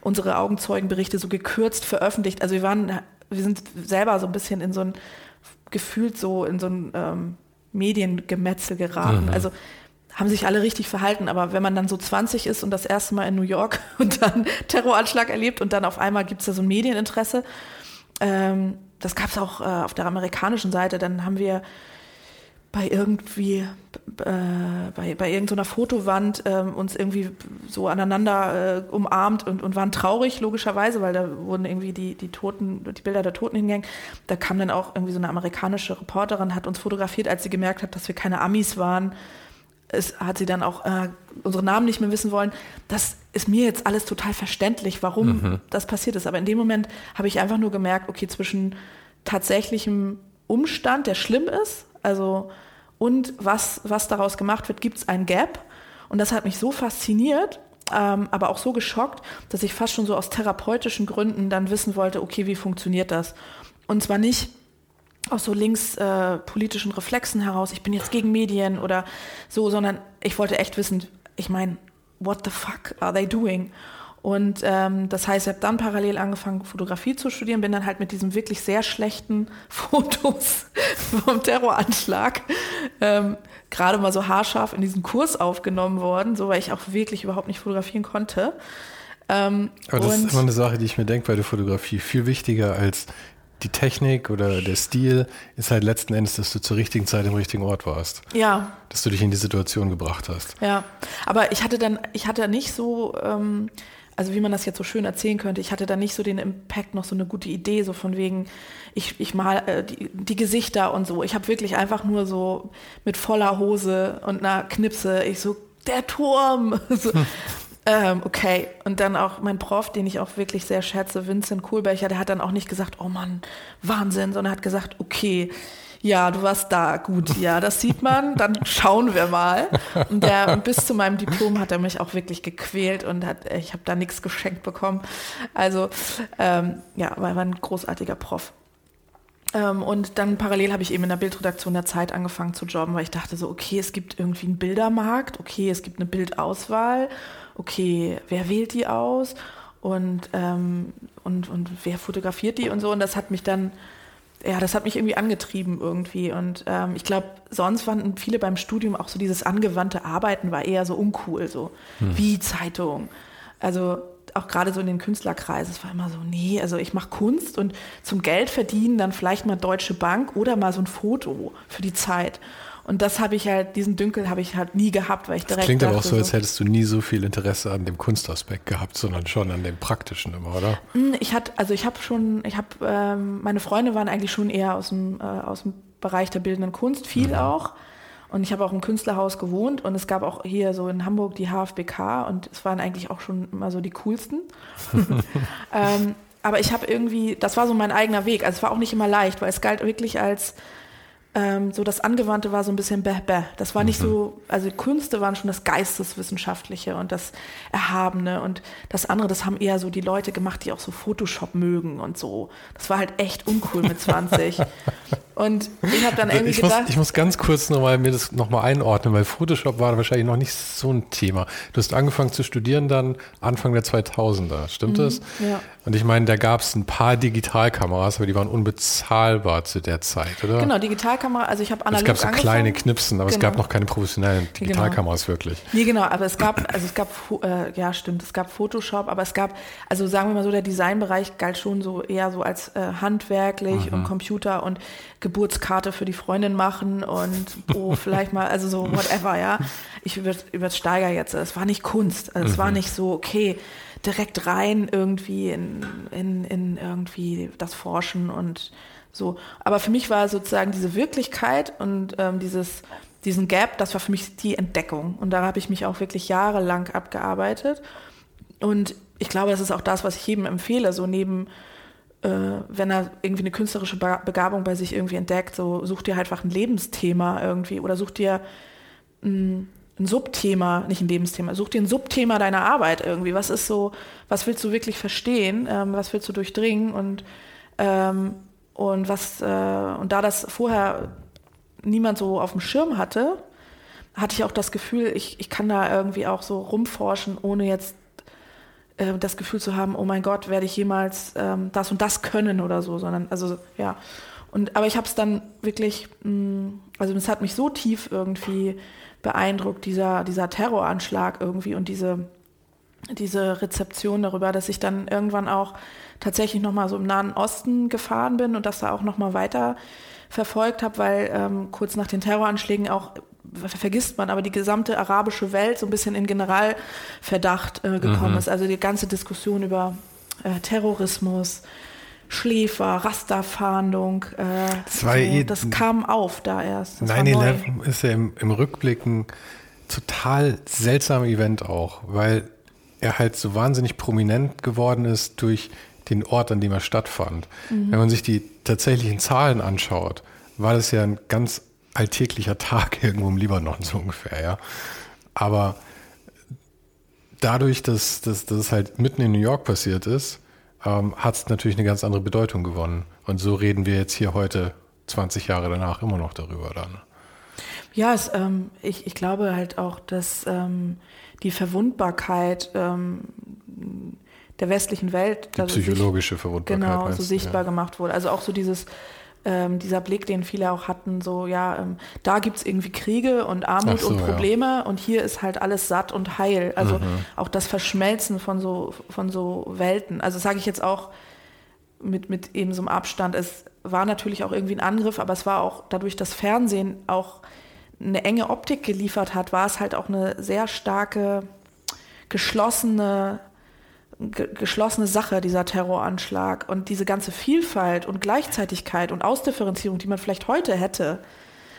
unsere Augenzeugenberichte so gekürzt veröffentlicht. Also wir waren, wir sind selber so ein bisschen in so ein gefühlt so in so ein ähm, Mediengemetzel geraten. Mhm. Also haben sich alle richtig verhalten, aber wenn man dann so 20 ist und das erste Mal in New York und dann Terroranschlag erlebt und dann auf einmal gibt es da so ein Medieninteresse, ähm, das gab es auch äh, auf der amerikanischen Seite, dann haben wir bei irgendwie äh, bei, bei irgendeiner Fotowand äh, uns irgendwie so aneinander äh, umarmt und, und waren traurig, logischerweise, weil da wurden irgendwie die, die Toten, die Bilder der Toten hingehängt. Da kam dann auch irgendwie so eine amerikanische Reporterin, hat uns fotografiert, als sie gemerkt hat, dass wir keine Amis waren. Es hat sie dann auch äh, unsere Namen nicht mehr wissen wollen. Das ist mir jetzt alles total verständlich, warum mhm. das passiert ist. Aber in dem Moment habe ich einfach nur gemerkt, okay, zwischen tatsächlichem Umstand, der schlimm ist, also und was, was daraus gemacht wird, gibt es ein Gap. Und das hat mich so fasziniert, ähm, aber auch so geschockt, dass ich fast schon so aus therapeutischen Gründen dann wissen wollte, okay, wie funktioniert das? Und zwar nicht aus so linkspolitischen äh, Reflexen heraus, ich bin jetzt gegen Medien oder so, sondern ich wollte echt wissen, ich meine, what the fuck are they doing? Und ähm, das heißt, ich habe dann parallel angefangen, Fotografie zu studieren, bin dann halt mit diesen wirklich sehr schlechten Fotos vom Terroranschlag ähm, gerade mal so haarscharf in diesen Kurs aufgenommen worden, so weil ich auch wirklich überhaupt nicht fotografieren konnte. Ähm, Aber das ist immer eine Sache, die ich mir denke bei der Fotografie. Viel wichtiger als die Technik oder der Stil ist halt letzten Endes, dass du zur richtigen Zeit im richtigen Ort warst. Ja. Dass du dich in die Situation gebracht hast. Ja. Aber ich hatte dann, ich hatte nicht so, ähm, also wie man das jetzt so schön erzählen könnte, ich hatte da nicht so den Impact, noch so eine gute Idee, so von wegen, ich, ich mal äh, die, die Gesichter und so. Ich habe wirklich einfach nur so mit voller Hose und einer Knipse, ich so, der Turm. so, ähm, okay. Und dann auch mein Prof, den ich auch wirklich sehr schätze, Vincent Kohlbecher, der hat dann auch nicht gesagt, oh Mann, Wahnsinn, sondern hat gesagt, okay, ja, du warst da, gut, ja, das sieht man, dann schauen wir mal. Und der, bis zu meinem Diplom hat er mich auch wirklich gequält und hat, ich habe da nichts geschenkt bekommen. Also, ähm, ja, war, war ein großartiger Prof. Ähm, und dann parallel habe ich eben in der Bildredaktion der Zeit angefangen zu jobben, weil ich dachte so, okay, es gibt irgendwie einen Bildermarkt, okay, es gibt eine Bildauswahl, okay, wer wählt die aus und, ähm, und, und wer fotografiert die und so. Und das hat mich dann ja, das hat mich irgendwie angetrieben irgendwie. Und ähm, ich glaube, sonst fanden viele beim Studium auch so dieses angewandte Arbeiten war eher so uncool, so hm. wie Zeitung. Also auch gerade so in den Künstlerkreisen, es war immer so, nee, also ich mache Kunst und zum Geld verdienen dann vielleicht mal Deutsche Bank oder mal so ein Foto für die Zeit. Und das habe ich halt, diesen Dünkel habe ich halt nie gehabt, weil ich direkt. Das klingt aber auch so, als hättest du nie so viel Interesse an dem Kunstaspekt gehabt, sondern schon an dem Praktischen immer, oder? Hm, ich hatte, also ich habe schon, ich habe, ähm, meine Freunde waren eigentlich schon eher aus dem, äh, aus dem Bereich der bildenden Kunst, viel mhm. auch. Und ich habe auch im Künstlerhaus gewohnt und es gab auch hier so in Hamburg die HFBK und es waren eigentlich auch schon immer so die coolsten. ähm, aber ich habe irgendwie, das war so mein eigener Weg. Also es war auch nicht immer leicht, weil es galt wirklich als ähm, so das Angewandte war so ein bisschen bäh, bäh. Das war nicht mhm. so, also Künste waren schon das Geisteswissenschaftliche und das Erhabene und das andere, das haben eher so die Leute gemacht, die auch so Photoshop mögen und so. Das war halt echt uncool mit 20. und ich habe dann irgendwie ich gedacht. Muss, ich muss ganz kurz nochmal mir das nochmal einordnen, weil Photoshop war wahrscheinlich noch nicht so ein Thema. Du hast angefangen zu studieren dann Anfang der 2000er, stimmt mhm, das? Ja. Und ich meine, da gab es ein paar Digitalkameras, aber die waren unbezahlbar zu der Zeit, oder? Genau, Digitalkamera, also ich habe analog Es gab so angefangen. kleine Knipsen, aber genau. es gab noch keine professionellen genau. Digitalkameras genau. wirklich. Nee, genau, aber es gab, also es gab, äh, ja stimmt, es gab Photoshop, aber es gab, also sagen wir mal so, der Designbereich galt schon so eher so als äh, handwerklich mhm. und Computer und Geburtskarte für die Freundin machen und oh, vielleicht mal, also so whatever, ja. Ich übersteige jetzt, es war nicht Kunst, also es mhm. war nicht so, okay, direkt rein irgendwie in, in, in irgendwie das Forschen und so. Aber für mich war sozusagen diese Wirklichkeit und ähm, dieses, diesen Gap, das war für mich die Entdeckung. Und da habe ich mich auch wirklich jahrelang abgearbeitet. Und ich glaube, das ist auch das, was ich jedem empfehle, so neben, äh, wenn er irgendwie eine künstlerische Begabung bei sich irgendwie entdeckt, so such dir halt einfach ein Lebensthema irgendwie oder such dir ein, ein Subthema, nicht ein Lebensthema, such dir ein Subthema deiner Arbeit irgendwie. Was ist so, was willst du wirklich verstehen, ähm, was willst du durchdringen und ähm, und was äh, und da das vorher niemand so auf dem Schirm hatte, hatte ich auch das Gefühl, ich, ich kann da irgendwie auch so rumforschen, ohne jetzt äh, das Gefühl zu haben, oh mein Gott, werde ich jemals ähm, das und das können oder so, sondern also ja. Und aber ich habe es dann wirklich, mh, mm, also es hat mich so tief irgendwie beeindruckt, dieser, dieser Terroranschlag irgendwie und diese, diese Rezeption darüber, dass ich dann irgendwann auch tatsächlich nochmal so im Nahen Osten gefahren bin und das da auch nochmal weiter verfolgt habe, weil ähm, kurz nach den Terroranschlägen auch vergisst man, aber die gesamte arabische Welt so ein bisschen in Generalverdacht äh, gekommen mhm. ist. Also die ganze Diskussion über äh, Terrorismus, Schläfer, Rasterfahndung, äh, das, so, das kam auf da erst. 9-11 ist ja im, im Rückblick ein total seltsamer Event auch, weil er halt so wahnsinnig prominent geworden ist durch den Ort, an dem er stattfand. Mhm. Wenn man sich die tatsächlichen Zahlen anschaut, war das ja ein ganz alltäglicher Tag irgendwo im Libanon so ungefähr, ja. Aber dadurch, dass, dass, dass es halt mitten in New York passiert ist, ähm, hat es natürlich eine ganz andere Bedeutung gewonnen. Und so reden wir jetzt hier heute, 20 Jahre danach, immer noch darüber dann. Ja, es, ähm, ich, ich glaube halt auch, dass ähm, die Verwundbarkeit ähm, der westlichen Welt. Die psychologische Verwundbarkeit. Genau, so sichtbar ja. gemacht wurde. Also auch so dieses, ähm, dieser Blick, den viele auch hatten, so ja, ähm, da gibt es irgendwie Kriege und Armut so, und Probleme ja. und hier ist halt alles satt und heil. Also mhm. auch das Verschmelzen von so, von so Welten. Also sage ich jetzt auch mit, mit eben so einem Abstand. Es war natürlich auch irgendwie ein Angriff, aber es war auch dadurch, dass Fernsehen auch eine enge Optik geliefert hat, war es halt auch eine sehr starke, geschlossene geschlossene Sache, dieser Terroranschlag und diese ganze Vielfalt und Gleichzeitigkeit und Ausdifferenzierung, die man vielleicht heute hätte,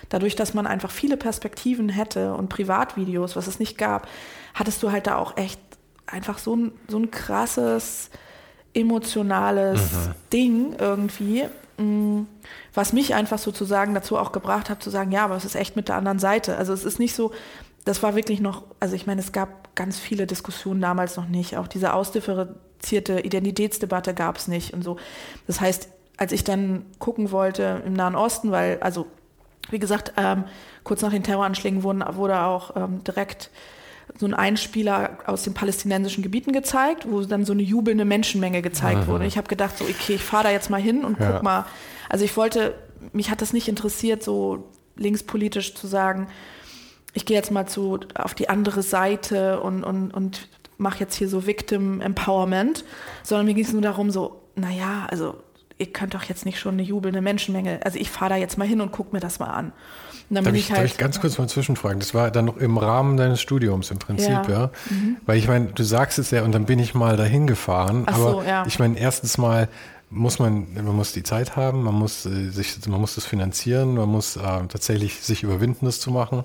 dadurch, dass man einfach viele Perspektiven hätte und Privatvideos, was es nicht gab, hattest du halt da auch echt einfach so ein, so ein krasses emotionales mhm. Ding irgendwie, mm, was mich einfach sozusagen dazu auch gebracht hat, zu sagen, ja, aber es ist echt mit der anderen Seite. Also es ist nicht so, das war wirklich noch, also ich meine, es gab ganz viele Diskussionen damals noch nicht. Auch diese ausdifferenzierte Identitätsdebatte gab es nicht und so. Das heißt, als ich dann gucken wollte im Nahen Osten, weil, also wie gesagt, ähm, kurz nach den Terroranschlägen wurden, wurde auch ähm, direkt so ein Einspieler aus den palästinensischen Gebieten gezeigt, wo dann so eine jubelnde Menschenmenge gezeigt Aha. wurde. Ich habe gedacht, so, okay, ich fahre da jetzt mal hin und ja. guck mal. Also ich wollte, mich hat das nicht interessiert, so linkspolitisch zu sagen, ich gehe jetzt mal zu, auf die andere Seite und, und, und mache jetzt hier so Victim Empowerment, sondern mir ging es nur darum, so, naja, also ihr könnt doch jetzt nicht schon eine jubelnde Menschenmenge, also ich fahre da jetzt mal hin und gucke mir das mal an. Und dann darf, bin ich, ich, halt, darf ich ganz kurz mal zwischenfragen? Das war dann noch im Rahmen deines Studiums im Prinzip, ja. ja? Mhm. Weil ich meine, du sagst es ja und dann bin ich mal dahin gefahren. Ach aber so, ja. ich meine, erstens mal muss man, man muss die Zeit haben, man muss äh, sich, man muss das finanzieren, man muss äh, tatsächlich sich überwinden, das zu machen.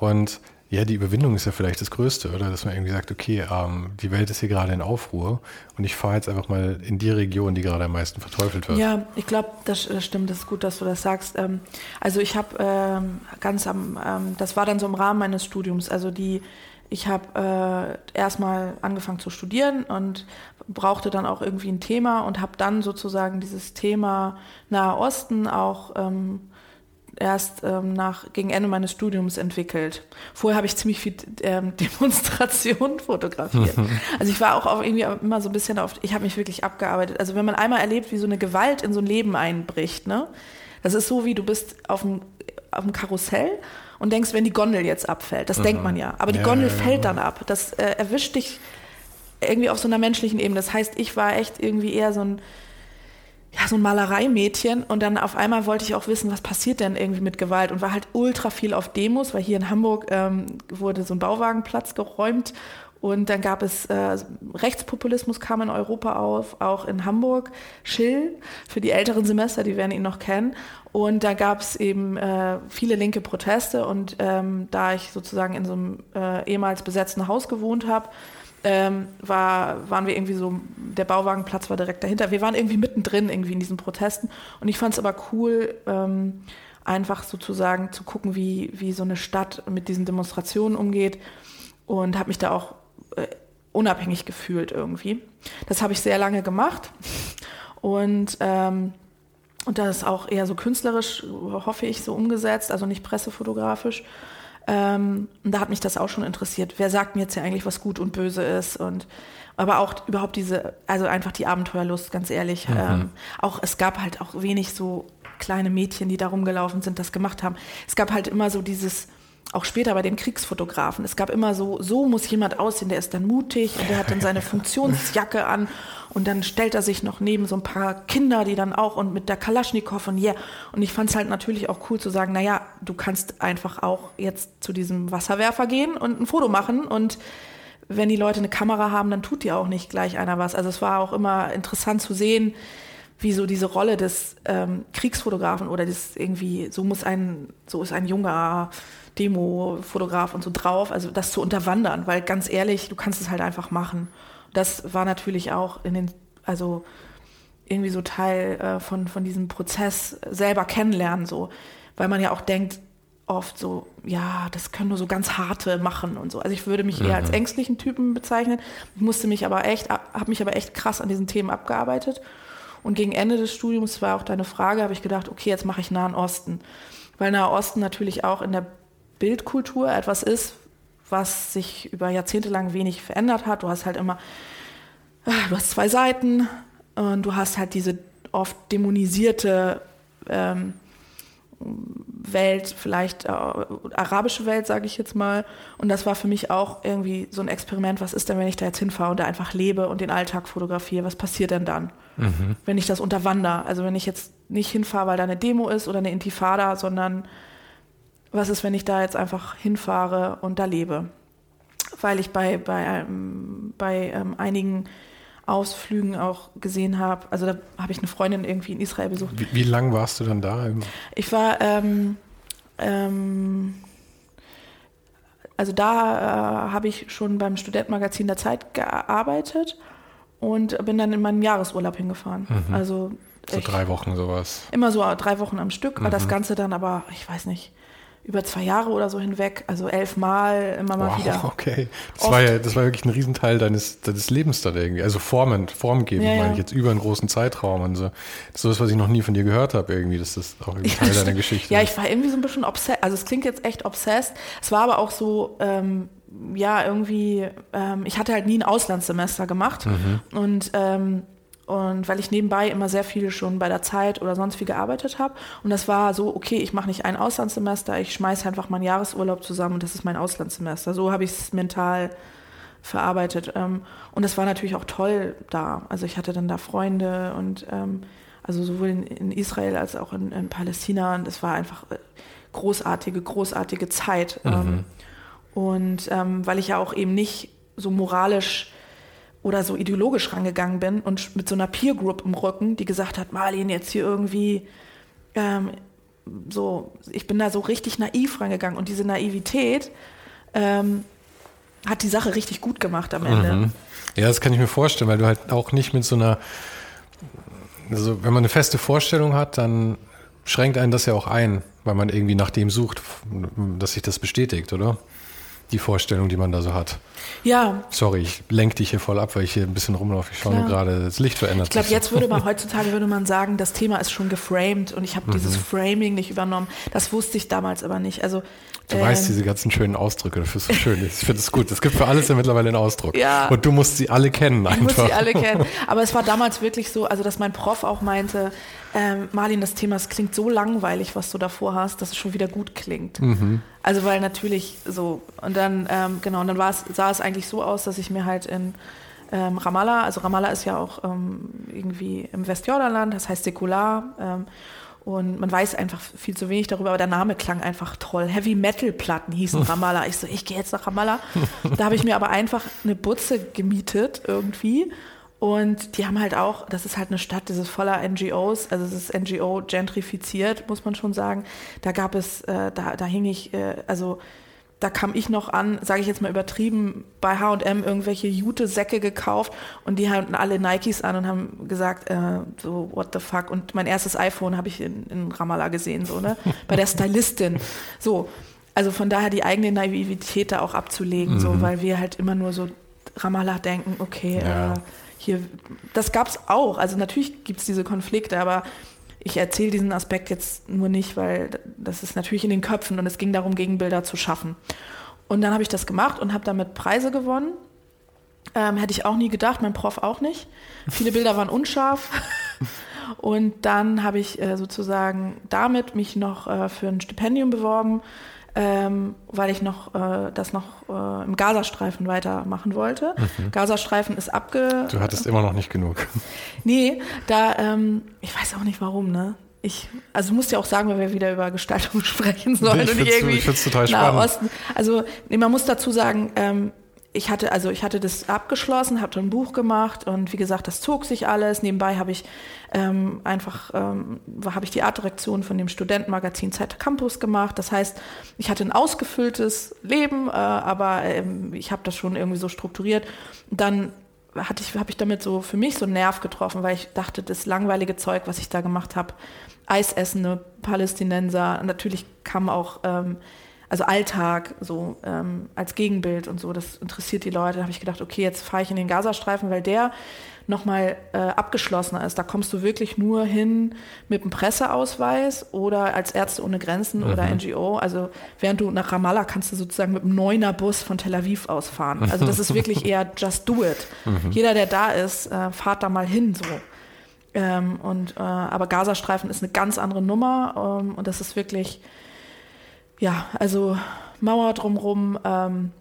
Und ja, die Überwindung ist ja vielleicht das Größte, oder? Dass man irgendwie sagt, okay, ähm, die Welt ist hier gerade in Aufruhr und ich fahre jetzt einfach mal in die Region, die gerade am meisten verteufelt wird. Ja, ich glaube, das, das, stimmt, das ist gut, dass du das sagst. Ähm, also ich habe ähm, ganz am, ähm, das war dann so im Rahmen meines Studiums, also die, ich habe äh, erstmal angefangen zu studieren und brauchte dann auch irgendwie ein Thema und habe dann sozusagen dieses Thema Nahe Osten auch ähm, erst ähm, nach, gegen Ende meines Studiums entwickelt. Vorher habe ich ziemlich viel ähm, Demonstration fotografiert. also ich war auch auf irgendwie immer so ein bisschen auf, ich habe mich wirklich abgearbeitet. Also wenn man einmal erlebt, wie so eine Gewalt in so ein Leben einbricht, ne? Das ist so, wie du bist auf dem, auf dem Karussell und denkst, wenn die Gondel jetzt abfällt. Das mhm. denkt man ja. Aber die ja, Gondel ja, ja, fällt dann ab. Das äh, erwischt dich irgendwie auf so einer menschlichen Ebene. Das heißt, ich war echt irgendwie eher so ein ja, so ein Malereimädchen und dann auf einmal wollte ich auch wissen, was passiert denn irgendwie mit Gewalt und war halt ultra viel auf Demos, weil hier in Hamburg ähm, wurde so ein Bauwagenplatz geräumt Und dann gab es äh, Rechtspopulismus kam in Europa auf, auch in Hamburg. Schill für die älteren Semester, die werden ihn noch kennen. Und da gab es eben äh, viele linke Proteste. Und ähm, da ich sozusagen in so einem äh, ehemals besetzten Haus gewohnt habe, ähm, war, waren wir irgendwie so, der Bauwagenplatz war direkt dahinter. Wir waren irgendwie mittendrin irgendwie in diesen Protesten. Und ich fand es aber cool, ähm, einfach sozusagen zu gucken, wie, wie so eine Stadt mit diesen Demonstrationen umgeht. Und habe mich da auch äh, unabhängig gefühlt irgendwie. Das habe ich sehr lange gemacht. Und, ähm, und das ist auch eher so künstlerisch, hoffe ich, so umgesetzt, also nicht pressefotografisch. Ähm, und da hat mich das auch schon interessiert. Wer sagt mir jetzt ja eigentlich, was gut und böse ist? Und aber auch überhaupt diese, also einfach die Abenteuerlust, ganz ehrlich. Mhm. Ähm, auch es gab halt auch wenig so kleine Mädchen, die da rumgelaufen sind, das gemacht haben. Es gab halt immer so dieses, auch später bei den Kriegsfotografen, es gab immer so, so muss jemand aussehen, der ist dann mutig und der hat dann seine Funktionsjacke an und dann stellt er sich noch neben so ein paar Kinder, die dann auch und mit der Kalaschnikow und yeah. Und ich fand es halt natürlich auch cool zu sagen, naja, du kannst einfach auch jetzt zu diesem Wasserwerfer gehen und ein Foto machen und wenn die Leute eine Kamera haben, dann tut dir auch nicht gleich einer was. Also es war auch immer interessant zu sehen, wie so diese Rolle des ähm, Kriegsfotografen oder das irgendwie, so muss ein, so ist ein junger Demo-Fotograf und so drauf, also das zu unterwandern, weil ganz ehrlich, du kannst es halt einfach machen. Das war natürlich auch in den, also irgendwie so Teil äh, von, von diesem Prozess selber kennenlernen, so, weil man ja auch denkt, oft so, ja, das können nur so ganz harte machen und so. Also ich würde mich eher als mhm. ängstlichen Typen bezeichnen, musste mich aber echt, habe mich aber echt krass an diesen Themen abgearbeitet. Und gegen Ende des Studiums war auch deine Frage, habe ich gedacht, okay, jetzt mache ich Nahen Osten. Weil Nahen Osten natürlich auch in der Bildkultur etwas ist, was sich über Jahrzehnte lang wenig verändert hat. Du hast halt immer, ah, du hast zwei Seiten und du hast halt diese oft dämonisierte ähm, Welt, vielleicht äh, arabische Welt, sage ich jetzt mal. Und das war für mich auch irgendwie so ein Experiment. Was ist denn, wenn ich da jetzt hinfahre und da einfach lebe und den Alltag fotografiere? Was passiert denn dann, mhm. wenn ich das unterwandere? Also wenn ich jetzt nicht hinfahre, weil da eine Demo ist oder eine Intifada, sondern was ist, wenn ich da jetzt einfach hinfahre und da lebe? Weil ich bei, bei, ähm, bei ähm, einigen Ausflügen auch gesehen habe. Also da habe ich eine Freundin irgendwie in Israel besucht. Wie, wie lang warst du dann da? Ich war, ähm, ähm, also da äh, habe ich schon beim Studentenmagazin der Zeit gearbeitet und bin dann in meinen Jahresurlaub hingefahren. Mhm. Also so drei Wochen sowas. Immer so drei Wochen am Stück, mhm. das Ganze dann aber, ich weiß nicht, über zwei Jahre oder so hinweg, also elfmal immer mal wow, wieder. Okay, das war ja, das war wirklich ein Riesenteil deines, deines Lebens dann irgendwie. Also Formen, formgebend ja, ja. meine ich jetzt über einen großen Zeitraum und so. Das ist so was ich noch nie von dir gehört habe irgendwie. Das ist auch irgendwie Teil deiner Geschichte. Ja, ich war irgendwie so ein bisschen obsessed. Also es klingt jetzt echt obsessed. Es war aber auch so, ähm, ja, irgendwie, ähm, ich hatte halt nie ein Auslandssemester gemacht mhm. und ähm, und weil ich nebenbei immer sehr viel schon bei der Zeit oder sonst wie gearbeitet habe. Und das war so, okay, ich mache nicht ein Auslandssemester, ich schmeiße einfach meinen Jahresurlaub zusammen und das ist mein Auslandssemester. So habe ich es mental verarbeitet. Ähm, und das war natürlich auch toll da. Also ich hatte dann da Freunde und ähm, also sowohl in, Israel als auch in, in Palästina. Und es war einfach äh, großartige, großartige Zeit. Mhm. Ähm, und weil ich ja auch eben nicht so moralisch oder so ideologisch rangegangen bin und mit so einer Peer Group im Rücken, die gesagt hat, Marlin, jetzt hier irgendwie ähm, so, ich bin da so richtig naiv rangegangen und diese Naivität ähm, hat die Sache richtig gut gemacht am Ende. Mhm. Ja, das kann ich mir vorstellen, weil du halt auch nicht mit so einer, also wenn man eine feste Vorstellung hat, dann schränkt einen das ja auch ein, weil man irgendwie nach dem sucht, dass sich das bestätigt, oder? Die Vorstellung, die man da so hat. Ja. Sorry, ich lenke dich hier voll ab, weil ich hier ein bisschen rumlaufe. Ich schaue nur gerade, das Licht verändert ich glaube, jetzt würde man heutzutage würde man sagen, das Thema ist schon geframed und ich habe mhm. dieses Framing nicht übernommen. Das wusste ich damals aber nicht. Also Du ähm, weißt diese ganzen schönen Ausdrücke, das ist so schön. Ich finde es gut. Es gibt für alles ja mittlerweile einen Ausdruck. Ja. Und du musst sie alle kennen einfach. Ich muss sie alle kennen. Aber es war damals wirklich so, also dass mein Prof auch meinte, ähm, Marlin, das Thema, es klingt so langweilig, was du davor hast, dass es schon wieder gut klingt. Mhm. Also weil natürlich so, und dann, ähm, genau, und dann war es, sah es eigentlich so aus, dass ich mir halt in ähm, Ramallah, also Ramallah ist ja auch ähm, irgendwie im Westjordanland, das heißt säkular, ähm, Und man weiß einfach viel zu wenig darüber, aber der Name klang einfach toll. Heavy Metal Platten hießen Ramallah. Ich so, ich gehe jetzt nach Ramallah. Da habe ich mir aber einfach eine Butze gemietet irgendwie. Und die haben halt auch, das ist halt eine Stadt, das ist voller NGOs, also es ist NGO gentrifiziert, muss man schon sagen. Da gab es, äh, da, da hing ich, äh, also da kam ich noch an, sage ich jetzt mal übertrieben, bei H&M irgendwelche Jute-Säcke gekauft und die hatten alle Nikes an und haben gesagt, äh, so what the fuck. Und mein erstes iPhone habe ich in, in Ramallah gesehen, so ne, bei der Stylistin. So, also von daher die eigene Naivität da auch abzulegen, mhm. so, weil wir halt immer nur so Ramallah denken, okay, ja. äh, hier, das gab's auch. Also natürlich gibt's diese Konflikte, aber ich erzähle diesen Aspekt jetzt nur nicht, weil das ist natürlich in den Köpfen und es ging darum, Gegenbilder zu schaffen. Und dann habe ich das gemacht und habe damit Preise gewonnen. Ähm, hätte ich auch nie gedacht, mein Prof auch nicht. Viele Bilder waren unscharf. Und dann habe ich äh, sozusagen damit mich noch äh, für ein Stipendium beworben ähm, weil ich noch äh, das noch äh, im Gazastreifen weitermachen wollte. Mhm. Gazastreifen ist abge... Du hattest immer noch nicht genug. Nee, da, ähm, ich weiß auch nicht warum, ne? Ich, also du musst ja auch sagen, wenn wir wieder über Gestaltung sprechen sollen nee, und nicht irgendwie ich total spannend. Osten. Also nee, man muss dazu sagen, ähm, ich hatte, also ich hatte das abgeschlossen, habe ein Buch gemacht und wie gesagt, das zog sich alles. Nebenbei habe ich ähm, einfach, ähm, habe ich die Artdirektion von dem Studentenmagazin Zeit Campus gemacht. Das heißt, ich hatte ein ausgefülltes Leben, äh, aber ähm, ich habe das schon irgendwie so strukturiert. Dann hatte ich, habe ich damit so für mich so einen Nerv getroffen, weil ich dachte, das langweilige Zeug, was ich da gemacht habe, Eisessende, Palästinenser, natürlich kam auch ähm, also Alltag so ähm, als Gegenbild und so, das interessiert die Leute. Da habe ich gedacht, okay, jetzt fahre ich in den Gazastreifen, weil der nochmal äh, abgeschlossener ist. Da kommst du wirklich nur hin mit einem Presseausweis oder als Ärzte ohne Grenzen mhm. oder NGO. Also während du nach Ramallah kannst du sozusagen mit einem neuner Bus von Tel Aviv ausfahren. Also das ist wirklich eher just do it. Mhm. Jeder, der da ist, äh, fahrt da mal hin so. Ähm, und äh, aber Gazastreifen ist eine ganz andere Nummer ähm, und das ist wirklich ja, also Mauer drumrum, ähm,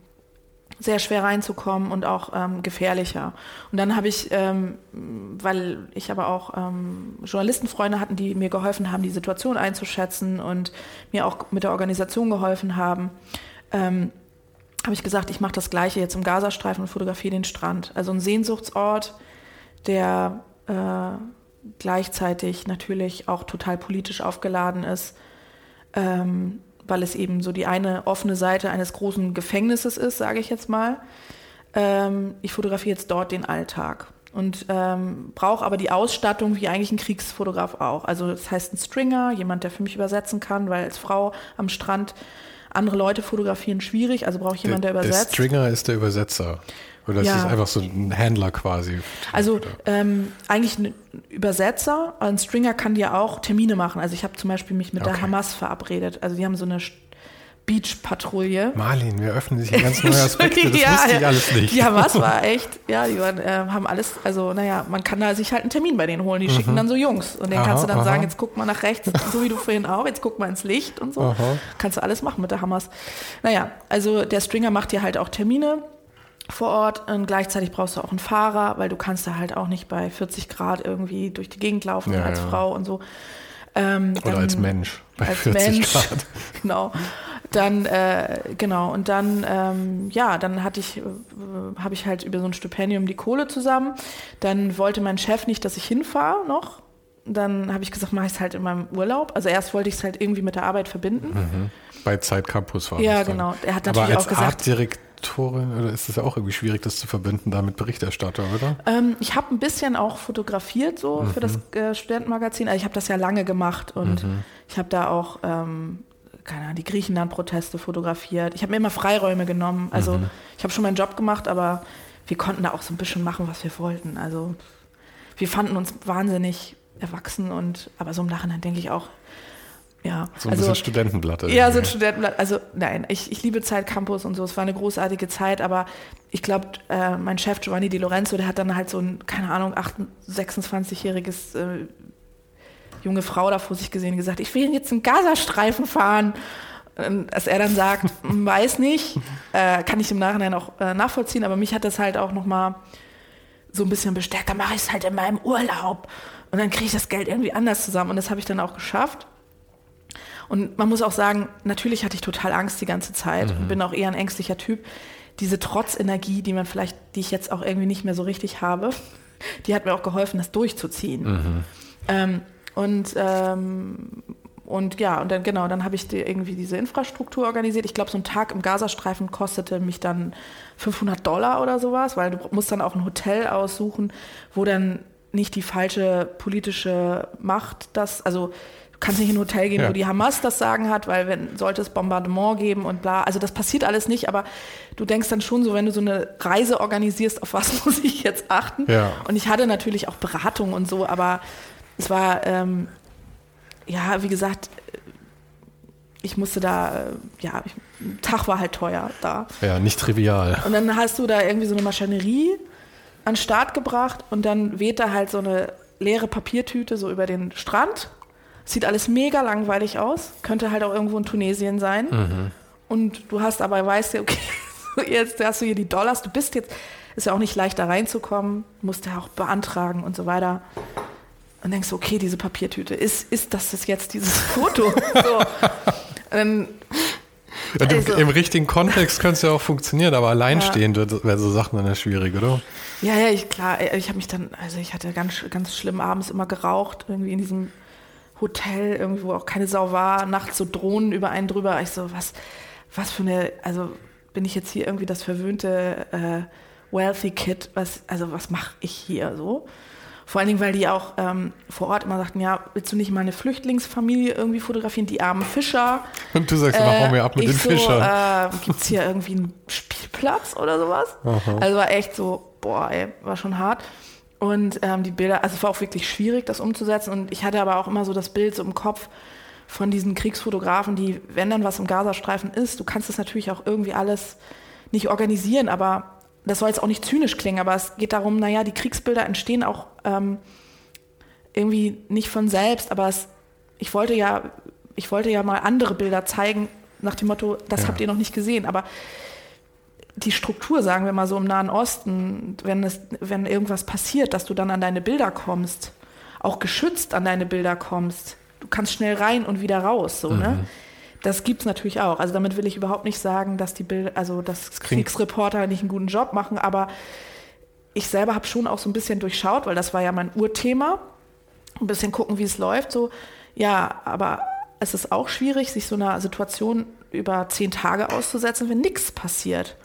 sehr schwer reinzukommen und auch ähm, gefährlicher. Und dann habe ich, ähm, weil ich aber auch ähm, Journalistenfreunde hatten, die mir geholfen haben, die Situation einzuschätzen und mir auch mit der Organisation geholfen haben, ähm, habe ich gesagt, ich mache das Gleiche jetzt im Gazastreifen und fotografiere den Strand. Also ein Sehnsuchtsort, der äh, gleichzeitig natürlich auch total politisch aufgeladen ist. Ähm, weil es eben so die eine offene Seite eines großen Gefängnisses ist, sage ich jetzt mal. Ähm, ich fotografiere jetzt dort den Alltag und ähm, brauche aber die Ausstattung wie eigentlich ein Kriegsfotograf auch. Also das heißt ein Stringer, jemand, der für mich übersetzen kann, weil als Frau am Strand andere Leute fotografieren schwierig, also brauche ich jemanden, der, der übersetzt. Der Stringer ist der Übersetzer. Oder ja. ist das einfach so ein Händler quasi? Also ähm, eigentlich ein Übersetzer. Ein Stringer kann ja auch Termine machen. Also ich habe zum Beispiel mich mit okay. der Hamas verabredet. Also die haben so eine Beach-Patrouille. Marlin, wir öffnen sich ein ganz neue Aspekte. Das ja, wusste ich alles nicht. Die Hamas war echt, ja, die waren, äh, haben alles, also naja, man kann da sich halt einen Termin bei denen holen. Die mhm. schicken dann so Jungs. Und denen aha, kannst du dann aha. sagen, jetzt guck mal nach rechts, so wie du vorhin auch, jetzt guck mal ins Licht und so. Aha. Kannst du alles machen mit der Hamas. Naja, also der Stringer macht dir halt auch Termine vor Ort und gleichzeitig brauchst du auch einen Fahrer, weil du kannst da halt auch nicht bei 40 Grad irgendwie durch die Gegend laufen ja, als ja. Frau und so. Ähm, Oder als Mensch bei als 40 Mensch, Grad. genau. Dann äh, genau und dann ähm, ja, dann hatte ich äh, habe ich halt über so ein Stipendium die Kohle zusammen. Dann wollte mein Chef nicht, dass ich hinfahre noch. Dann habe ich gesagt, mache ich es halt in meinem Urlaub. Also erst wollte ich es halt irgendwie mit der Arbeit verbinden. Mhm. Bei Zeit Campus war Ja, genau. Er hat natürlich Aber als auch gesagt, Artdirekt Autorin oder ist es ja auch irgendwie schwierig, das zu verbinden da mit Berichterstatter, oder? Ähm, ich habe ein bisschen auch fotografiert so mhm. für das äh, Studentenmagazin. Also ich habe das ja lange gemacht und mhm. ich habe da auch ähm, keine Ahnung, die Griechenland-Proteste fotografiert. Ich habe mir immer Freiräume genommen. Also mhm. ich habe schon meinen Job gemacht, aber wir konnten da auch so ein bisschen machen, was wir wollten. Also wir fanden uns wahnsinnig erwachsen und aber so im Nachhinein denke ich auch, ja, so ein also, bisschen Studentenblatt. Ja, so ein Studentenblatt. Also nein, ich, ich liebe Zeit Campus und so. Es war eine großartige Zeit, aber ich glaube, äh, mein Chef Giovanni Di Lorenzo, der hat dann halt so ein, keine Ahnung, 26-jähriges äh, junge Frau da vor sich gesehen und gesagt, ich will jetzt einen Gazastreifen fahren. Dass er dann sagt, weiß nicht, äh, kann ich im Nachhinein auch äh, nachvollziehen, aber mich hat das halt auch nochmal so ein bisschen bestärkt, da mache ich es halt in meinem Urlaub. Und dann kriege ich das Geld irgendwie anders zusammen und das habe ich dann auch geschafft. Und man muss auch sagen, natürlich hatte ich total Angst die ganze Zeit mhm. bin auch eher ein ängstlicher Typ. Diese Trotzenergie, die man vielleicht, die ich jetzt auch irgendwie nicht mehr so richtig habe, die hat mir auch geholfen, das durchzuziehen. Mhm. Ähm, und ähm, und ja, und dann genau, dann habe ich die, irgendwie diese Infrastruktur organisiert. Ich glaube, so ein Tag im Gazastreifen kostete mich dann 500 Dollar oder sowas, weil du musst dann auch ein Hotel aussuchen, wo dann nicht die falsche politische Macht das, also kannst nicht in ein Hotel gehen, ja. wo die Hamas das Sagen hat, weil wenn sollte es Bombardement geben und bla, also das passiert alles nicht, aber du denkst dann schon so, wenn du so eine Reise organisierst, auf was muss ich jetzt achten? Ja. Und ich hatte natürlich auch Beratung und so, aber es war ähm, ja, wie gesagt, ich musste da, äh, ja, ich, Tag war halt teuer da. Ja, nicht trivial. Und dann hast du da irgendwie so eine Maschinerie an den Start gebracht und dann weht da halt so eine leere Papiertüte so über den Strand. Sieht alles mega langweilig aus. Könnte halt auch irgendwo in Tunesien sein. Mhm. Und du hast aber, weißt du, okay, jetzt hast du hier die Dollars, du bist jetzt, ist ja auch nicht leicht da reinzukommen, musst ja auch beantragen und so weiter. Und denkst du, okay, diese Papiertüte, ist, ist das jetzt dieses Foto? so. ähm, ja, also, Im richtigen Kontext könnte es ja auch funktionieren, aber alleinstehend ja. wäre so Sachen dann ja schwierig, oder? Ja, ja, ich, klar. Ich habe mich dann, also ich hatte ganz, ganz schlimm abends immer geraucht, irgendwie in diesem Hotel, irgendwie, wo auch keine Sau war, nachts so Drohnen über einen drüber. Ich so, was, was für eine, also bin ich jetzt hier irgendwie das verwöhnte äh, Wealthy Kid? Was, also was mache ich hier so? Vor allen Dingen, weil die auch ähm, vor Ort immer sagten, ja, willst du nicht mal eine Flüchtlingsfamilie irgendwie fotografieren, die armen Fischer? Und du sagst, äh, mach mir ab mit den so, Fischern. Äh, Gibt es hier irgendwie einen Spielplatz oder sowas? Aha. Also war echt so, boah, ey, war schon hart. Und ähm, die Bilder, also es war auch wirklich schwierig, das umzusetzen. Und ich hatte aber auch immer so das Bild so im Kopf von diesen Kriegsfotografen, die, wenn dann was im Gazastreifen ist, du kannst das natürlich auch irgendwie alles nicht organisieren, aber das soll jetzt auch nicht zynisch klingen, aber es geht darum, naja, die Kriegsbilder entstehen auch ähm, irgendwie nicht von selbst, aber es, ich wollte ja, ich wollte ja mal andere Bilder zeigen, nach dem Motto, das ja. habt ihr noch nicht gesehen, aber die Struktur, sagen wir mal so im Nahen Osten, wenn, es, wenn irgendwas passiert, dass du dann an deine Bilder kommst, auch geschützt an deine Bilder kommst, du kannst schnell rein und wieder raus, so, ne? mhm. ne? Das gibt es natürlich auch. Also damit will ich überhaupt nicht sagen, dass die Bild, also dass Kriegsreporter nicht einen guten Job machen, aber ich selber habe schon auch so ein bisschen durchschaut, weil das war ja mein Urthema. Ein bisschen gucken, wie es läuft. So, ja, aber es ist auch schwierig, sich so einer Situation über zehn Tage auszusetzen, wenn nichts passiert.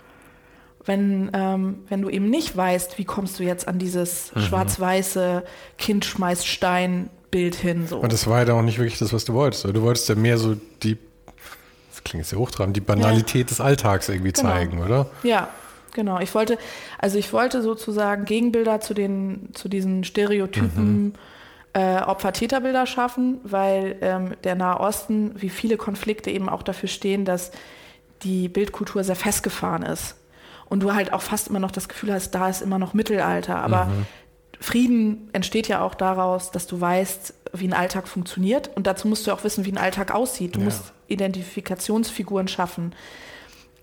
Wenn, ähm, wenn du eben nicht weißt, wie kommst du jetzt an dieses mhm. schwarz-weiße Kind schmeißt Stein Bild hin. So. Und das war ja auch nicht wirklich das, was du wolltest. Du wolltest ja mehr so die klingt sehr hochtrabend, die Banalität ja. des Alltags irgendwie genau. zeigen, oder? Ja, genau. Ich wollte, also ich wollte sozusagen Gegenbilder zu den, zu diesen Stereotypen mhm. äh, Opfer-Täter-Bilder schaffen, weil ähm, der Nahe Osten, wie viele Konflikte eben auch dafür stehen, dass die Bildkultur sehr festgefahren ist. Und du halt auch fast immer noch das Gefühl hast, da ist immer noch Mittelalter. Aber mhm. Frieden entsteht ja auch daraus, dass du weißt, wie ein Alltag funktioniert. Und dazu musst du auch wissen, wie ein Alltag aussieht. Du ja. musst Identifikationsfiguren schaffen.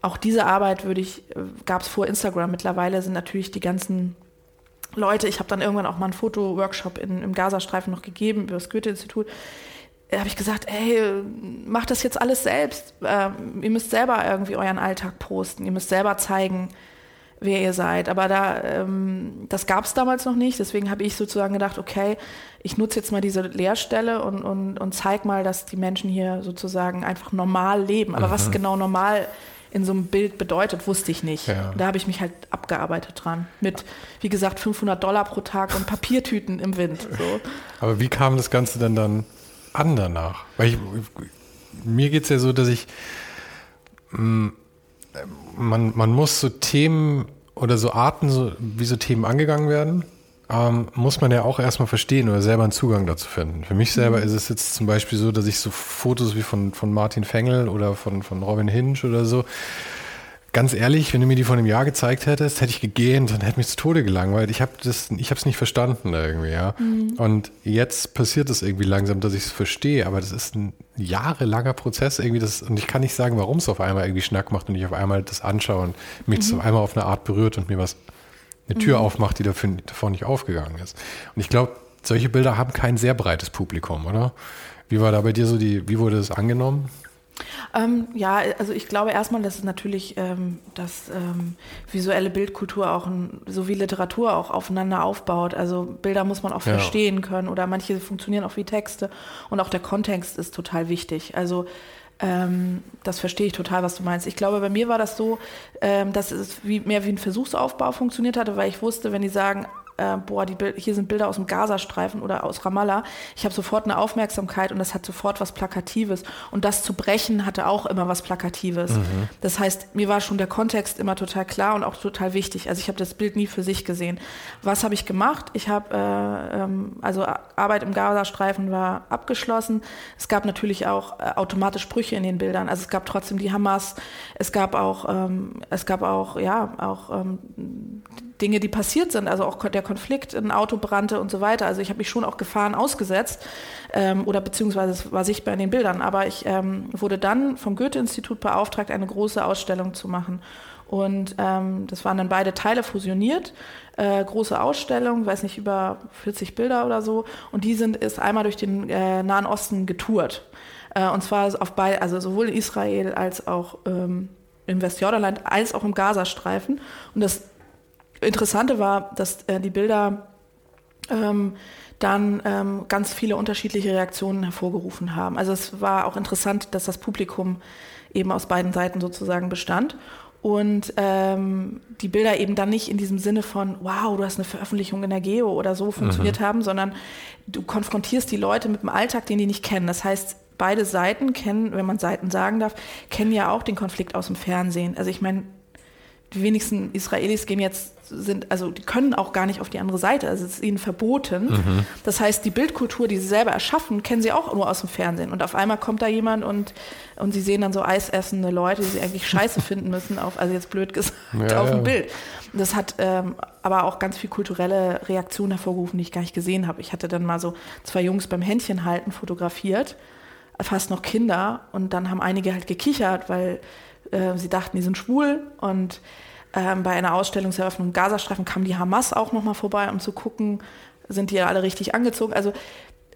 Auch diese Arbeit würde ich, äh, gab es vor Instagram. Mittlerweile sind natürlich die ganzen Leute, ich habe dann irgendwann auch mal einen Fotoworkshop im Gazastreifen noch gegeben über das Goethe-Institut. Da habe ich gesagt, ey, macht das jetzt alles selbst. Äh, ihr müsst selber irgendwie euren Alltag posten. Ihr müsst selber zeigen, wer ihr seid. Aber da, ähm, das gab es damals noch nicht. Deswegen habe ich sozusagen gedacht, okay, ich nutze jetzt mal diese Leerstelle und, und, und zeige mal, dass die Menschen hier sozusagen einfach normal leben. Aber mhm. was genau normal in so einem Bild bedeutet, wusste ich nicht. Ja. Da habe ich mich halt abgearbeitet dran. Mit, wie gesagt, 500 Dollar pro Tag und Papiertüten im Wind. So. Aber wie kam das Ganze denn dann an danach? Weil ich, mir geht es ja so, dass ich mm, man, man muss so Themen oder so Arten, so, wie so Themen angegangen werden, ähm, muss man ja auch erstmal verstehen oder selber einen Zugang dazu finden. Für mich selber mhm. ist es jetzt zum Beispiel so, dass ich so Fotos wie von, von Martin Fengel oder von, von Robin Hinch oder so, ganz ehrlich, wenn du mir die vor einem Jahr gezeigt hättest, hätte ich gegähnt und hätte mich zu Tode gelangweilt. Ich habe das, ich habe es nicht verstanden irgendwie, ja. Mhm. Und jetzt passiert es irgendwie langsam, dass ich es verstehe, aber das ist ein jahrelanger Prozess irgendwie. Das, und ich kann nicht sagen, warum es auf einmal irgendwie Schnack macht und ich auf einmal das anschaue und mich mhm. auf einmal auf eine Art berührt und mir was eine Tür mhm. aufmacht, die dafür, davor nicht aufgegangen ist. Und ich glaube, solche Bilder haben kein sehr breites Publikum, oder? Wie war da bei dir so die, wie wurde das angenommen? Ähm, ja, also ich glaube erstmal, dass es natürlich, ähm, dass ähm, visuelle Bildkultur auch ein, so wie Literatur auch aufeinander aufbaut. Also Bilder muss man auch ja. verstehen können oder manche funktionieren auch wie Texte und auch der Kontext ist total wichtig. Also ähm, das verstehe ich total, was du meinst. Ich glaube, bei mir war das so, ähm, dass es wie, mehr wie ein Versuchsaufbau funktioniert hatte, weil ich wusste, wenn die sagen, äh, boah, die hier sind Bilder aus dem Gazastreifen oder aus Ramallah. Ich habe sofort eine Aufmerksamkeit und das hat sofort was Plakatives. Und das zu brechen hatte auch immer was Plakatives. Mhm. Das heißt, mir war schon der Kontext immer total klar und auch total wichtig. Also ich habe das Bild nie für sich gesehen. Was habe ich gemacht? Ich habe, äh, ähm, also Arbeit im Gazastreifen war abgeschlossen. Es gab natürlich auch äh, automatisch Sprüche in den Bildern. Also es gab trotzdem die Hamas. Es gab auch, ähm, es gab auch, ja, auch ähm, Dinge, die passiert sind. Also auch der Konflikt, ein Auto brannte und so weiter. Also ich habe mich schon auch Gefahren ausgesetzt ähm, oder beziehungsweise es war sichtbar in den Bildern. Aber ich ähm, wurde dann vom Goethe-Institut beauftragt, eine große Ausstellung zu machen. Und ähm, das waren dann beide Teile fusioniert. Äh, große Ausstellung, weiß nicht, über 40 Bilder oder so. Und die sind ist einmal durch den äh, Nahen Osten getourt. Äh, und zwar auf beide, also sowohl in Israel als auch ähm, im Westjordanland als auch im Gazastreifen. Und das Interessante war, dass äh, die Bilder ähm, dann ähm, ganz viele unterschiedliche Reaktionen hervorgerufen haben. Also es war auch interessant, dass das Publikum eben aus beiden Seiten sozusagen bestand und ähm, die Bilder eben dann nicht in diesem Sinne von, wow, du hast eine Veröffentlichung in der Geo oder so funktioniert mhm. haben, sondern du konfrontierst die Leute mit dem Alltag, den die nicht kennen. Das heißt, beide Seiten kennen, wenn man Seiten sagen darf, kennen ja auch den Konflikt aus dem Fernsehen. Also ich meine, die wenigsten Israelis gehen jetzt, sind, also die können auch gar nicht auf die andere Seite, also es ist ihnen verboten. Mhm. Das heißt, die Bildkultur, die sie selber erschaffen, kennen sie auch nur aus dem Fernsehen. Und auf einmal kommt da jemand und, und sie sehen dann so eisessende Leute, die sie eigentlich scheiße finden müssen, auf, also jetzt blöd gesagt, ja, auf dem ja. Bild. Das hat ähm, aber auch ganz viel kulturelle Reaktionen hervorgerufen, die ich gar nicht gesehen habe. Ich hatte dann mal so zwei Jungs beim Händchenhalten fotografiert, fast noch Kinder, und dann haben einige halt gekichert, weil äh, sie dachten, die sind schwul und ähm, bei einer Ausstellungseröffnung im Gazastreifen kam die Hamas auch nochmal vorbei, um zu gucken, sind die alle richtig angezogen. Also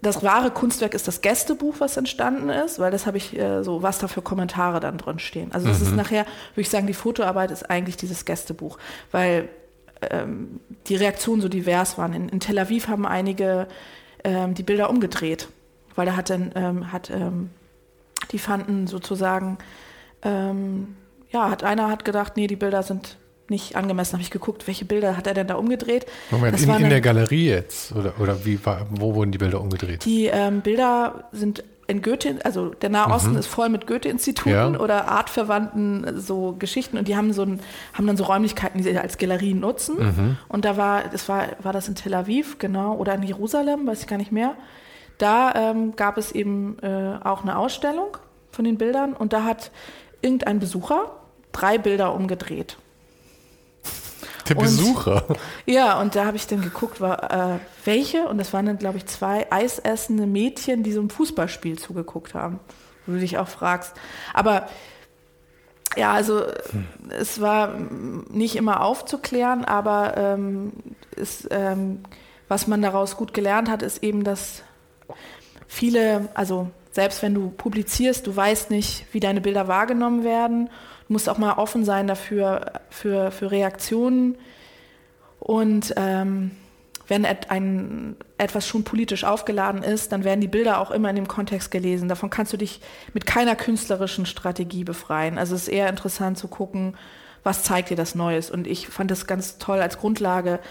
das wahre Kunstwerk ist das Gästebuch, was entstanden ist, weil das habe ich äh, so, was da für Kommentare dann drin stehen. Also das mhm. ist nachher, würde ich sagen, die Fotoarbeit ist eigentlich dieses Gästebuch, weil ähm, die Reaktionen so divers waren. In, in Tel Aviv haben einige ähm, die Bilder umgedreht, weil da hat dann, ähm, hat, ähm, die fanden sozusagen ähm, ja, hat einer hat gedacht, nee, die Bilder sind nicht angemessen. Habe ich geguckt, welche Bilder hat er denn da umgedreht? Moment, in, in der Galerie jetzt? Oder, oder wie war, wo wurden die Bilder umgedreht? Die ähm, Bilder sind in Goethe, also der Nahe Osten mhm. ist voll mit Goethe-Instituten ja. oder artverwandten so Geschichten und die haben so ein, haben dann so Räumlichkeiten, die sie als Galerien nutzen. Mhm. Und da war, das war, war das in Tel Aviv, genau, oder in Jerusalem, weiß ich gar nicht mehr. Da ähm, gab es eben äh, auch eine Ausstellung von den Bildern und da hat irgendein Besucher drei Bilder umgedreht. Der Besucher? Und, ja, und da habe ich dann geguckt, war, äh, welche, und das waren dann, glaube ich, zwei eisessende Mädchen, die so ein Fußballspiel zugeguckt haben, wo du dich auch fragst. Aber ja, also hm. es war nicht immer aufzuklären, aber ähm, ist, ähm, was man daraus gut gelernt hat, ist eben, dass viele, also selbst wenn du publizierst, du weißt nicht, wie deine Bilder wahrgenommen werden. Du musst auch mal offen sein dafür, für, für Reaktionen. Und ähm, wenn ein, etwas schon politisch aufgeladen ist, dann werden die Bilder auch immer in dem Kontext gelesen. Davon kannst du dich mit keiner künstlerischen Strategie befreien. Also es ist eher interessant zu gucken, was zeigt dir das Neues. Und ich fand es ganz toll als Grundlage,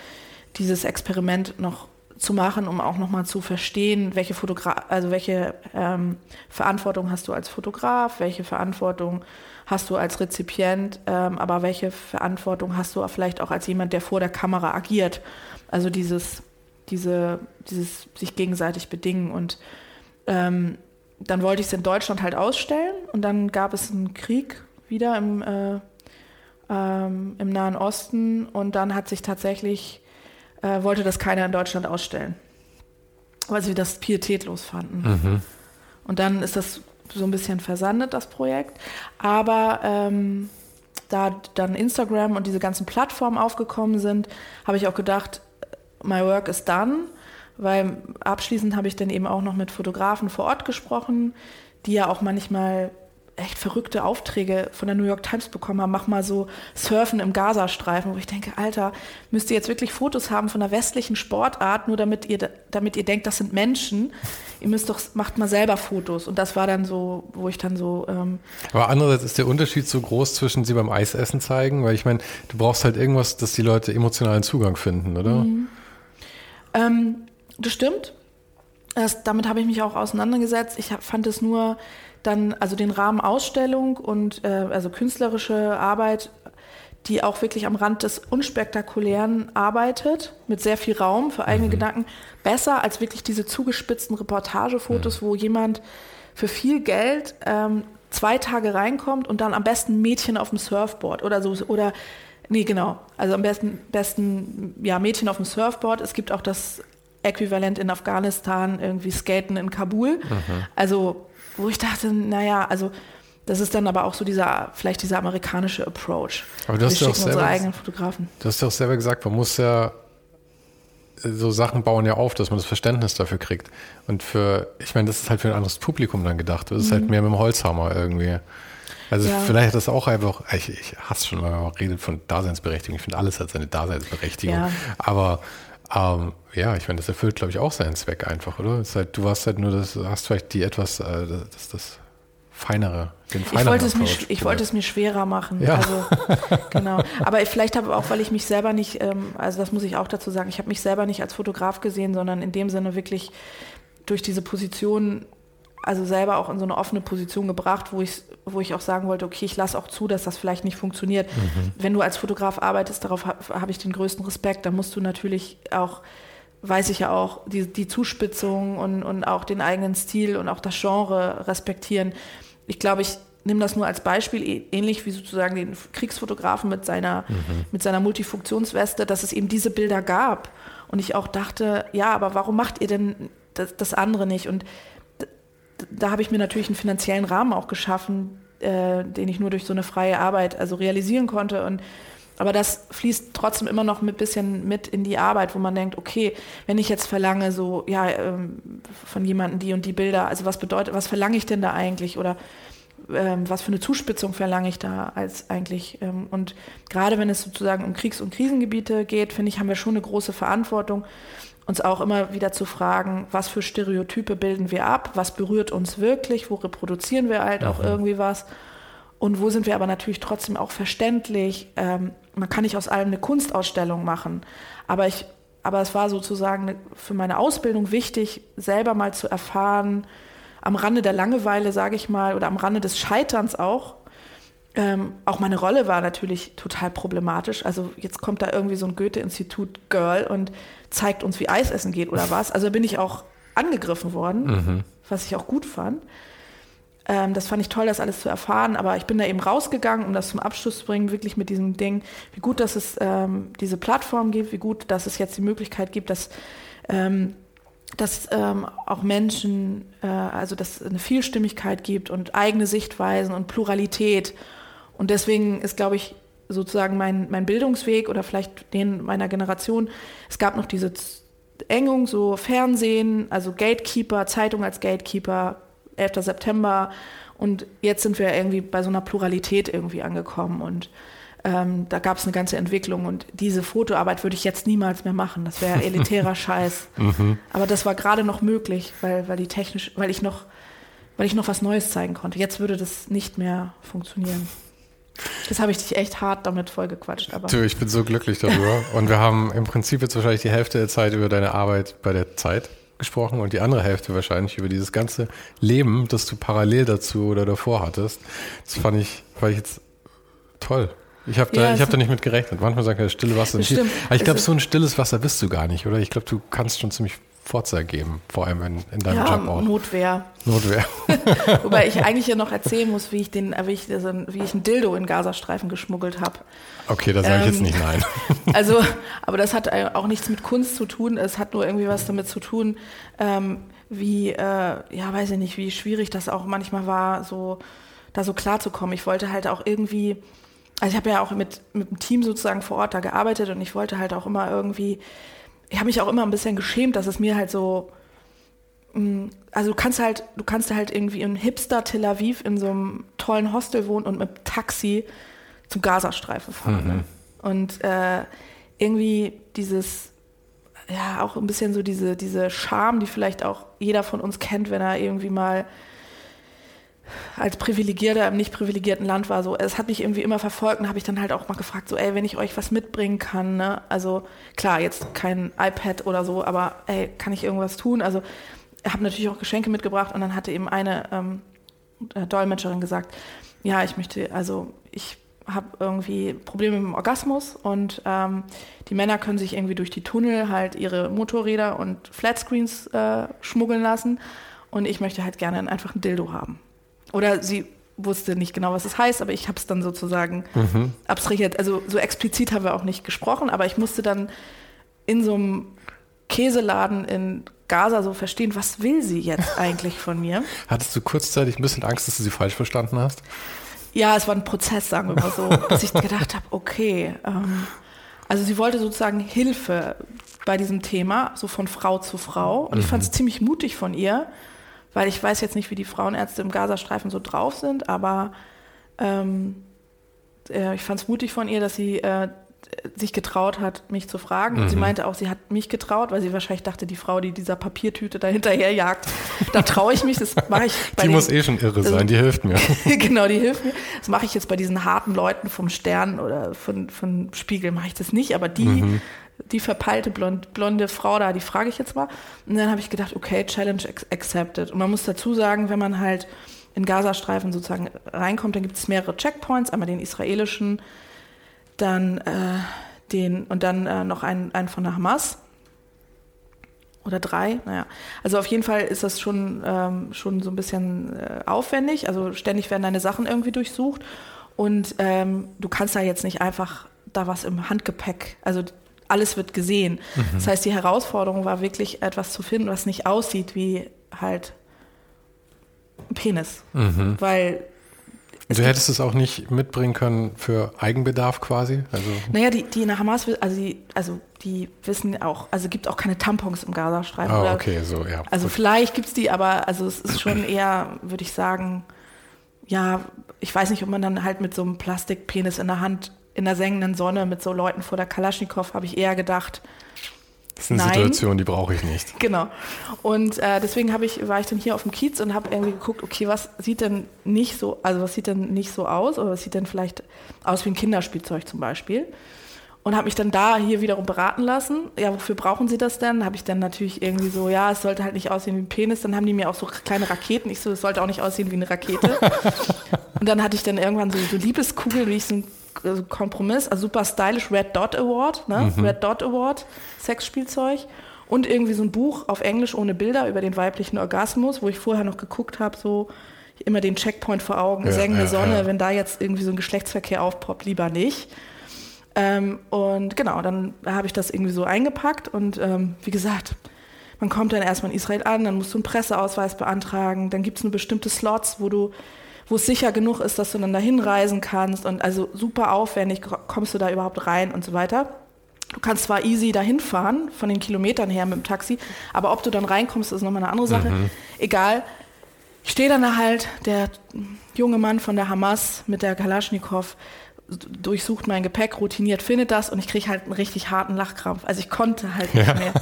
dieses Experiment noch zu machen, um auch nochmal zu verstehen, welche Fotograf, also welche ähm, Verantwortung hast du als Fotograf, welche Verantwortung hast du als Rezipient, ähm, aber welche Verantwortung hast du vielleicht auch als jemand, der vor der Kamera agiert. Also dieses, diese, dieses sich gegenseitig bedingen. Und ähm, dann wollte ich es in Deutschland halt ausstellen und dann gab es einen Krieg wieder im, äh, ähm, im Nahen Osten und dann hat sich tatsächlich äh, wollte das keiner in Deutschland ausstellen, weil sie das pietätlos fanden. Mhm. Und dann ist das so ein bisschen versandet, das Projekt. Aber ähm, da dann Instagram und diese ganzen Plattformen aufgekommen sind, habe ich auch gedacht, my work is done. weil abschließend habe ich dann eben auch noch mit Fotografen vor Ort gesprochen, die ja auch manchmal echt verrückte Aufträge von der New York Times bekommen haben. Mach mal so Surfen im Gazastreifen, wo ich denke, Alter, müsst ihr jetzt wirklich Fotos haben von einer westlichen Sportart, nur damit ihr, damit ihr denkt, das sind Menschen. Ihr müsst doch, macht mal selber Fotos. Und das war dann so, wo ich dann so. Ähm Aber andererseits ist der Unterschied so groß zwischen sie beim Eisessen zeigen, weil ich meine, du brauchst halt irgendwas, dass die Leute emotionalen Zugang finden, oder? Mhm. Ähm, das stimmt. Das, damit habe ich mich auch auseinandergesetzt. Ich hab, fand es nur dann also den Rahmen Ausstellung und äh, also künstlerische Arbeit, die auch wirklich am Rand des Unspektakulären arbeitet, mit sehr viel Raum für eigene mhm. Gedanken, besser als wirklich diese zugespitzten Reportagefotos, mhm. wo jemand für viel Geld ähm, zwei Tage reinkommt und dann am besten Mädchen auf dem Surfboard oder so oder nee genau also am besten besten ja Mädchen auf dem Surfboard es gibt auch das Äquivalent in Afghanistan irgendwie Skaten in Kabul mhm. also wo ich dachte, naja, also das ist dann aber auch so dieser, vielleicht dieser amerikanische Approach. Aber du hast ja auch selber, eigenen Fotografen. Du hast ja auch selber gesagt, man muss ja so Sachen bauen ja auf, dass man das Verständnis dafür kriegt. Und für, ich meine, das ist halt für ein anderes Publikum dann gedacht. Das ist halt mhm. halt mehr mit dem Holzhammer irgendwie. Also ja. vielleicht hat das auch einfach, ich, ich hasse schon, weil man redet von Daseinsberechtigung. Ich finde, alles hat seine Daseinsberechtigung. Ja. Aber ähm, ja, ich meine, das erfüllt, glaube ich, auch seinen Zweck einfach, oder? Halt, du hast halt nur das, hast vielleicht die etwas, äh, das, das feinere, den feineren ich wollte, es mir, ich wollte es mir schwerer machen. Ja. Also, genau. Aber vielleicht habe auch, weil ich mich selber nicht, ähm, also das muss ich auch dazu sagen, ich habe mich selber nicht als Fotograf gesehen, sondern in dem Sinne wirklich durch diese Position also selber auch in so eine offene Position gebracht, wo ich, wo ich auch sagen wollte, okay, ich lasse auch zu, dass das vielleicht nicht funktioniert. Mhm. Wenn du als Fotograf arbeitest, darauf habe hab ich den größten Respekt. Da musst du natürlich auch, weiß ich ja auch, die, die Zuspitzung und, und auch den eigenen Stil und auch das Genre respektieren. Ich glaube, ich nehme das nur als Beispiel, ähnlich wie sozusagen den Kriegsfotografen mit seiner, mhm. mit seiner Multifunktionsweste, dass es eben diese Bilder gab. Und ich auch dachte, ja, aber warum macht ihr denn das, das andere nicht? Und da habe ich mir natürlich einen finanziellen Rahmen auch geschaffen, äh, den ich nur durch so eine freie Arbeit also realisieren konnte. Und aber das fließt trotzdem immer noch ein bisschen mit in die Arbeit, wo man denkt, okay, wenn ich jetzt verlange, so, ja, ähm, von jemandem die und die Bilder, also was bedeutet, was verlange ich denn da eigentlich? Oder ähm, was für eine Zuspitzung verlange ich da als eigentlich? Ähm, und gerade wenn es sozusagen um Kriegs- und Krisengebiete geht, finde ich, haben wir schon eine große Verantwortung, uns auch immer wieder zu fragen, was für Stereotype bilden wir ab, was berührt uns wirklich, wo reproduzieren wir halt mhm. auch irgendwie was und wo sind wir aber natürlich trotzdem auch verständlich. Ähm, man kann nicht aus allem eine Kunstausstellung machen, aber ich, aber es war sozusagen für meine Ausbildung wichtig, selber mal zu erfahren, am Rande der Langeweile, sage ich mal, oder am Rande des Scheiterns auch, ähm, auch meine Rolle war natürlich total problematisch. Also jetzt kommt da irgendwie so ein Goethe-Institut-Girl und zeigt uns, wie Eis essen geht oder was. Also bin ich auch angegriffen worden, mhm. was ich auch gut fand. Ähm, das fand ich toll, das alles zu erfahren, aber ich bin da eben rausgegangen, um das zum Abschluss zu bringen, wirklich mit diesem Ding, wie gut, dass es ähm, diese Plattform gibt, wie gut, dass es jetzt die Möglichkeit gibt, dass, ähm, dass ähm, auch Menschen, äh, also dass es eine Vielstimmigkeit gibt und eigene Sichtweisen und Pluralität. Und deswegen ist, glaube ich, sozusagen mein, mein Bildungsweg oder vielleicht den meiner Generation, es gab noch diese Engung, so Fernsehen, also Gatekeeper, Zeitung als Gatekeeper, 11. September. Und jetzt sind wir irgendwie bei so einer Pluralität irgendwie angekommen. Und ähm, da gab es eine ganze Entwicklung. Und diese Fotoarbeit würde ich jetzt niemals mehr machen. Das wäre elitärer Scheiß. Mhm. Aber das war gerade noch möglich, weil, weil die technisch, weil ich noch, weil ich noch was Neues zeigen konnte. Jetzt würde das nicht mehr funktionieren. Das habe ich dich echt hart damit vollgequatscht. Aber. Du, ich bin so glücklich darüber. und wir haben im Prinzip jetzt wahrscheinlich die Hälfte der Zeit über deine Arbeit bei der Zeit gesprochen und die andere Hälfte wahrscheinlich über dieses ganze Leben, das du parallel dazu oder davor hattest. Das fand ich, fand ich jetzt toll. Ich habe da, ja, hab da nicht mit gerechnet. Manchmal sagen wir stille Wasser. Stimmt. Aber ich glaube, so ein stilles Wasser bist du gar nicht, oder? Ich glaube, du kannst schon ziemlich Forza geben, vor allem in, in deinem ja, Job auch. Notwehr. Notwehr. Wobei ich eigentlich ja noch erzählen muss, wie ich den, wie ich, also, wie ich ein Dildo in Gazastreifen geschmuggelt habe. Okay, da sage ich jetzt ähm, nicht nein. Also, aber das hat auch nichts mit Kunst zu tun. Es hat nur irgendwie was damit zu tun, ähm, wie, äh, ja, weiß ich nicht, wie schwierig das auch manchmal war, so da so klarzukommen. Ich wollte halt auch irgendwie, also ich habe ja auch mit, mit dem Team sozusagen vor Ort da gearbeitet und ich wollte halt auch immer irgendwie ich habe mich auch immer ein bisschen geschämt, dass es mir halt so, mm, also du kannst halt, du kannst halt irgendwie in Hipster Tel Aviv in so einem tollen Hostel wohnen und mit Taxi zum Gazastreifen fahren. Ne? Mhm. Und äh, irgendwie dieses, ja, auch ein bisschen so diese, diese Scham, die vielleicht auch jeder von uns kennt, wenn er irgendwie mal als Privilegierter im nicht privilegierten Land war. So, es hat mich irgendwie immer verfolgt und habe ich dann halt auch mal gefragt, so, ey, wenn ich euch was mitbringen kann, ne? Also klar, jetzt kein iPad oder so, aber ey, kann ich irgendwas tun? Also habe natürlich auch Geschenke mitgebracht und dann hatte eben eine ähm, äh, Dolmetscherin gesagt, ja, ich möchte, also ich habe irgendwie Probleme mit dem Orgasmus und ähm, die Männer können sich irgendwie durch die Tunnel halt ihre Motorräder und Flatscreens äh, schmuggeln lassen und ich möchte halt gerne einfach ein Dildo haben. Oder sie wusste nicht genau, was es heißt, aber ich habe es dann sozusagen mhm. abstrahiert. Also so explizit haben wir auch nicht gesprochen, aber ich musste dann in so einem Käseladen in Gaza so verstehen, was will sie jetzt eigentlich von mir? Hattest du kurzzeitig ein bisschen Angst, dass du sie falsch verstanden hast? Ja, es war ein Prozess, sagen wir mal so, dass ich gedacht habe, okay, ähm, also sie wollte sozusagen Hilfe bei diesem Thema, so von Frau zu Frau. Und mhm. ich fand es ziemlich mutig von ihr, weil ich weiß jetzt nicht, wie die Frauenärzte im Gazastreifen so drauf sind, aber ähm, äh, ich fand es mutig von ihr, dass sie äh, sich getraut hat, mich zu fragen. Und sie mhm. meinte auch, sie hat mich getraut, weil sie wahrscheinlich dachte, die Frau, die dieser Papiertüte da hinterherjagt, da traue ich mich, das mache ich bei Die den, muss eh schon irre sein, die hilft mir. genau, die hilft mir. Das mache ich jetzt bei diesen harten Leuten vom Stern oder von, von Spiegel, mache ich das nicht, aber die, mhm die verpeilte blond, blonde Frau da, die frage ich jetzt mal. Und dann habe ich gedacht, okay, Challenge accepted. Und man muss dazu sagen, wenn man halt in Gazastreifen sozusagen reinkommt, dann gibt es mehrere Checkpoints, einmal den israelischen, dann äh, den und dann äh, noch einen, einen von der Hamas. Oder drei, naja. Also auf jeden Fall ist das schon, ähm, schon so ein bisschen äh, aufwendig. Also ständig werden deine Sachen irgendwie durchsucht. Und ähm, du kannst da jetzt nicht einfach da was im Handgepäck, also alles wird gesehen. Mhm. Das heißt, die Herausforderung war wirklich etwas zu finden, was nicht aussieht wie halt ein Penis. Mhm. Weil du hättest es auch nicht mitbringen können für Eigenbedarf quasi? Also naja, die, die in der Hamas, also die, also die wissen auch, also gibt auch keine Tampons im Gazastreifen. Oh, okay, so, ja. Also gut. vielleicht gibt es die, aber also es ist schon eher, würde ich sagen, ja, ich weiß nicht, ob man dann halt mit so einem Plastikpenis in der Hand in der sengenden Sonne mit so Leuten vor der Kalaschnikow habe ich eher gedacht, das ist eine Nein. Situation, die brauche ich nicht. Genau. Und äh, deswegen ich, war ich dann hier auf dem Kiez und habe irgendwie geguckt, okay, was sieht denn nicht so, also was sieht denn nicht so aus oder was sieht denn vielleicht aus wie ein Kinderspielzeug zum Beispiel? Und habe mich dann da hier wiederum beraten lassen. Ja, wofür brauchen Sie das denn? Habe ich dann natürlich irgendwie so, ja, es sollte halt nicht aussehen wie ein Penis. Dann haben die mir auch so kleine Raketen. Ich so, es sollte auch nicht aussehen wie eine Rakete. und dann hatte ich dann irgendwann so, so Liebeskugeln, wie ich so ein also Kompromiss, also super stylisch, Red Dot Award, ne? Mhm. Red Dot Award, Sexspielzeug. Und irgendwie so ein Buch auf Englisch ohne Bilder über den weiblichen Orgasmus, wo ich vorher noch geguckt habe, so immer den Checkpoint vor Augen, ja, sengende ja, Sonne, ja. wenn da jetzt irgendwie so ein Geschlechtsverkehr aufpoppt, lieber nicht. Ähm, und genau, dann habe ich das irgendwie so eingepackt und ähm, wie gesagt, man kommt dann erstmal in Israel an, dann musst du einen Presseausweis beantragen, dann gibt es nur bestimmte Slots, wo du wo es sicher genug ist, dass du dann dahin reisen kannst und also super aufwendig kommst du da überhaupt rein und so weiter. Du kannst zwar easy dahin fahren, von den Kilometern her mit dem Taxi, aber ob du dann reinkommst, ist nochmal eine andere Sache. Mhm. Egal. Ich stehe dann da halt, der junge Mann von der Hamas mit der Kalaschnikow, durchsucht mein Gepäck, routiniert, findet das und ich kriege halt einen richtig harten Lachkrampf. Also ich konnte halt nicht ja. mehr.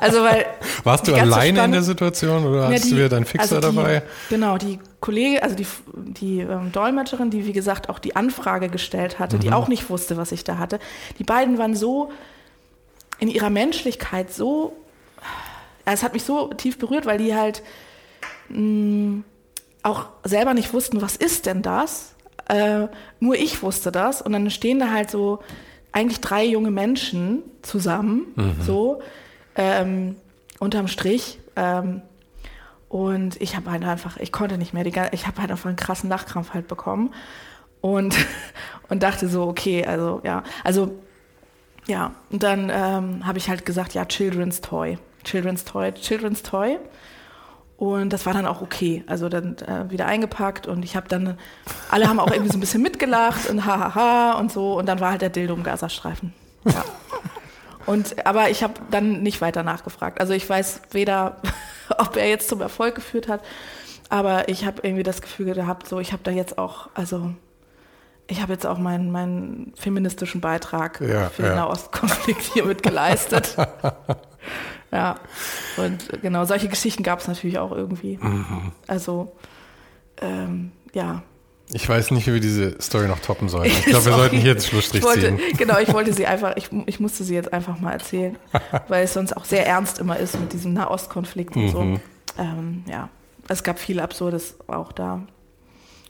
Also weil Warst du alleine Stand, in der Situation oder ja, hast die, du wieder deinen Fixer also die, dabei? Genau, die Kollege, also die, die ähm, Dolmetscherin, die wie gesagt auch die Anfrage gestellt hatte, mhm. die auch nicht wusste, was ich da hatte. Die beiden waren so in ihrer Menschlichkeit so, es hat mich so tief berührt, weil die halt mh, mm, auch selber nicht wussten, was ist denn das? Äh, nur ich wusste das. Und dann stehen da halt so eigentlich drei junge Menschen zusammen, mhm. so ähm, unterm Strich. Ähm, und ich habe halt einfach, ich konnte nicht mehr, die, ich habe halt einfach einen krassen Lachkrampf halt bekommen. Und, und dachte so, okay, also ja, also ja, und dann ähm, habe ich halt gesagt, ja, Children's Toy. Children's Toy, Children's Toy. Und das war dann auch okay. Also dann äh, wieder eingepackt und ich habe dann, alle haben auch irgendwie so ein bisschen mitgelacht und hahaha und so. Und dann war halt der Dildo im Gazastreifen. Ja. Und, aber ich habe dann nicht weiter nachgefragt. Also ich weiß weder, ob er jetzt zum Erfolg geführt hat, aber ich habe irgendwie das Gefühl gehabt, so ich habe da jetzt auch, also ich habe jetzt auch meinen, meinen feministischen Beitrag ja, für den Nahostkonflikt hiermit geleistet. ja, und genau, solche Geschichten gab es natürlich auch irgendwie. Mhm. Also, ähm, ja. Ich weiß nicht, wie wir diese Story noch toppen sollen. Ich glaube, wir sollten hier den Schlussstrich wollte, ziehen. Genau, ich wollte sie einfach, ich, ich musste sie jetzt einfach mal erzählen, weil es sonst auch sehr ernst immer ist mit diesem Nahostkonflikt und mhm. so. Ähm, ja, es gab viel Absurdes auch da.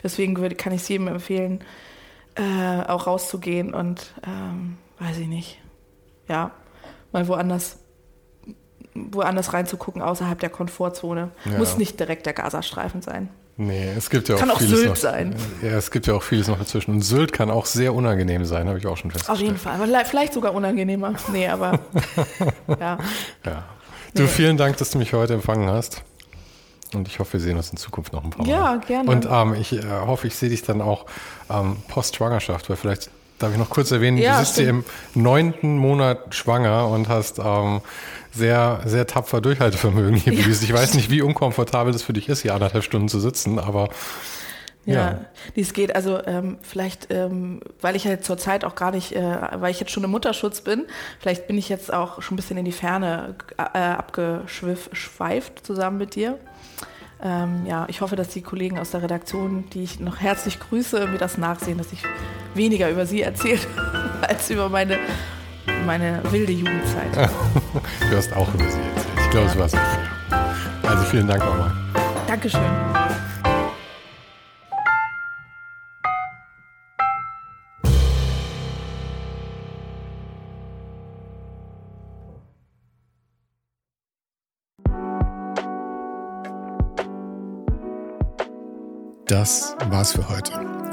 Deswegen würde, kann ich es jedem empfehlen, äh, auch rauszugehen und ähm, weiß ich nicht, ja, mal woanders woanders reinzugucken, außerhalb der Komfortzone. Ja. Muss nicht direkt der Gazastreifen sein. Nee, es gibt ja auch kann auch Sylt noch, sein. Ja, es gibt ja auch vieles noch dazwischen. Und Sylt kann auch sehr unangenehm sein, habe ich auch schon festgestellt. Auf jeden Fall, aber vielleicht sogar unangenehmer. Nee, aber ja. ja. Du, nee. vielen Dank, dass du mich heute empfangen hast. Und ich hoffe, wir sehen uns in Zukunft noch ein paar Mal. Ja, gerne. Und ähm, ich äh, hoffe, ich sehe dich dann auch ähm, post-Schwangerschaft, weil vielleicht darf ich noch kurz erwähnen, ja, du bist hier im neunten Monat schwanger und hast ähm, sehr, sehr tapfer Durchhaltevermögen hier ja. bewiesen. Ich weiß nicht, wie unkomfortabel das für dich ist, hier anderthalb Stunden zu sitzen, aber ja, ja. dies geht. Also ähm, vielleicht, ähm, weil ich halt zurzeit auch gar nicht, äh, weil ich jetzt schon im Mutterschutz bin, vielleicht bin ich jetzt auch schon ein bisschen in die Ferne äh, abgeschweift zusammen mit dir. Ähm, ja, ich hoffe, dass die Kollegen aus der Redaktion, die ich noch herzlich grüße, mir das nachsehen, dass ich weniger über sie erzähle als über meine meine wilde Jugendzeit. du hast auch über sie erzählt. Ich glaube, ja. es war so. Also vielen Dank nochmal. Dankeschön. Das war's für heute.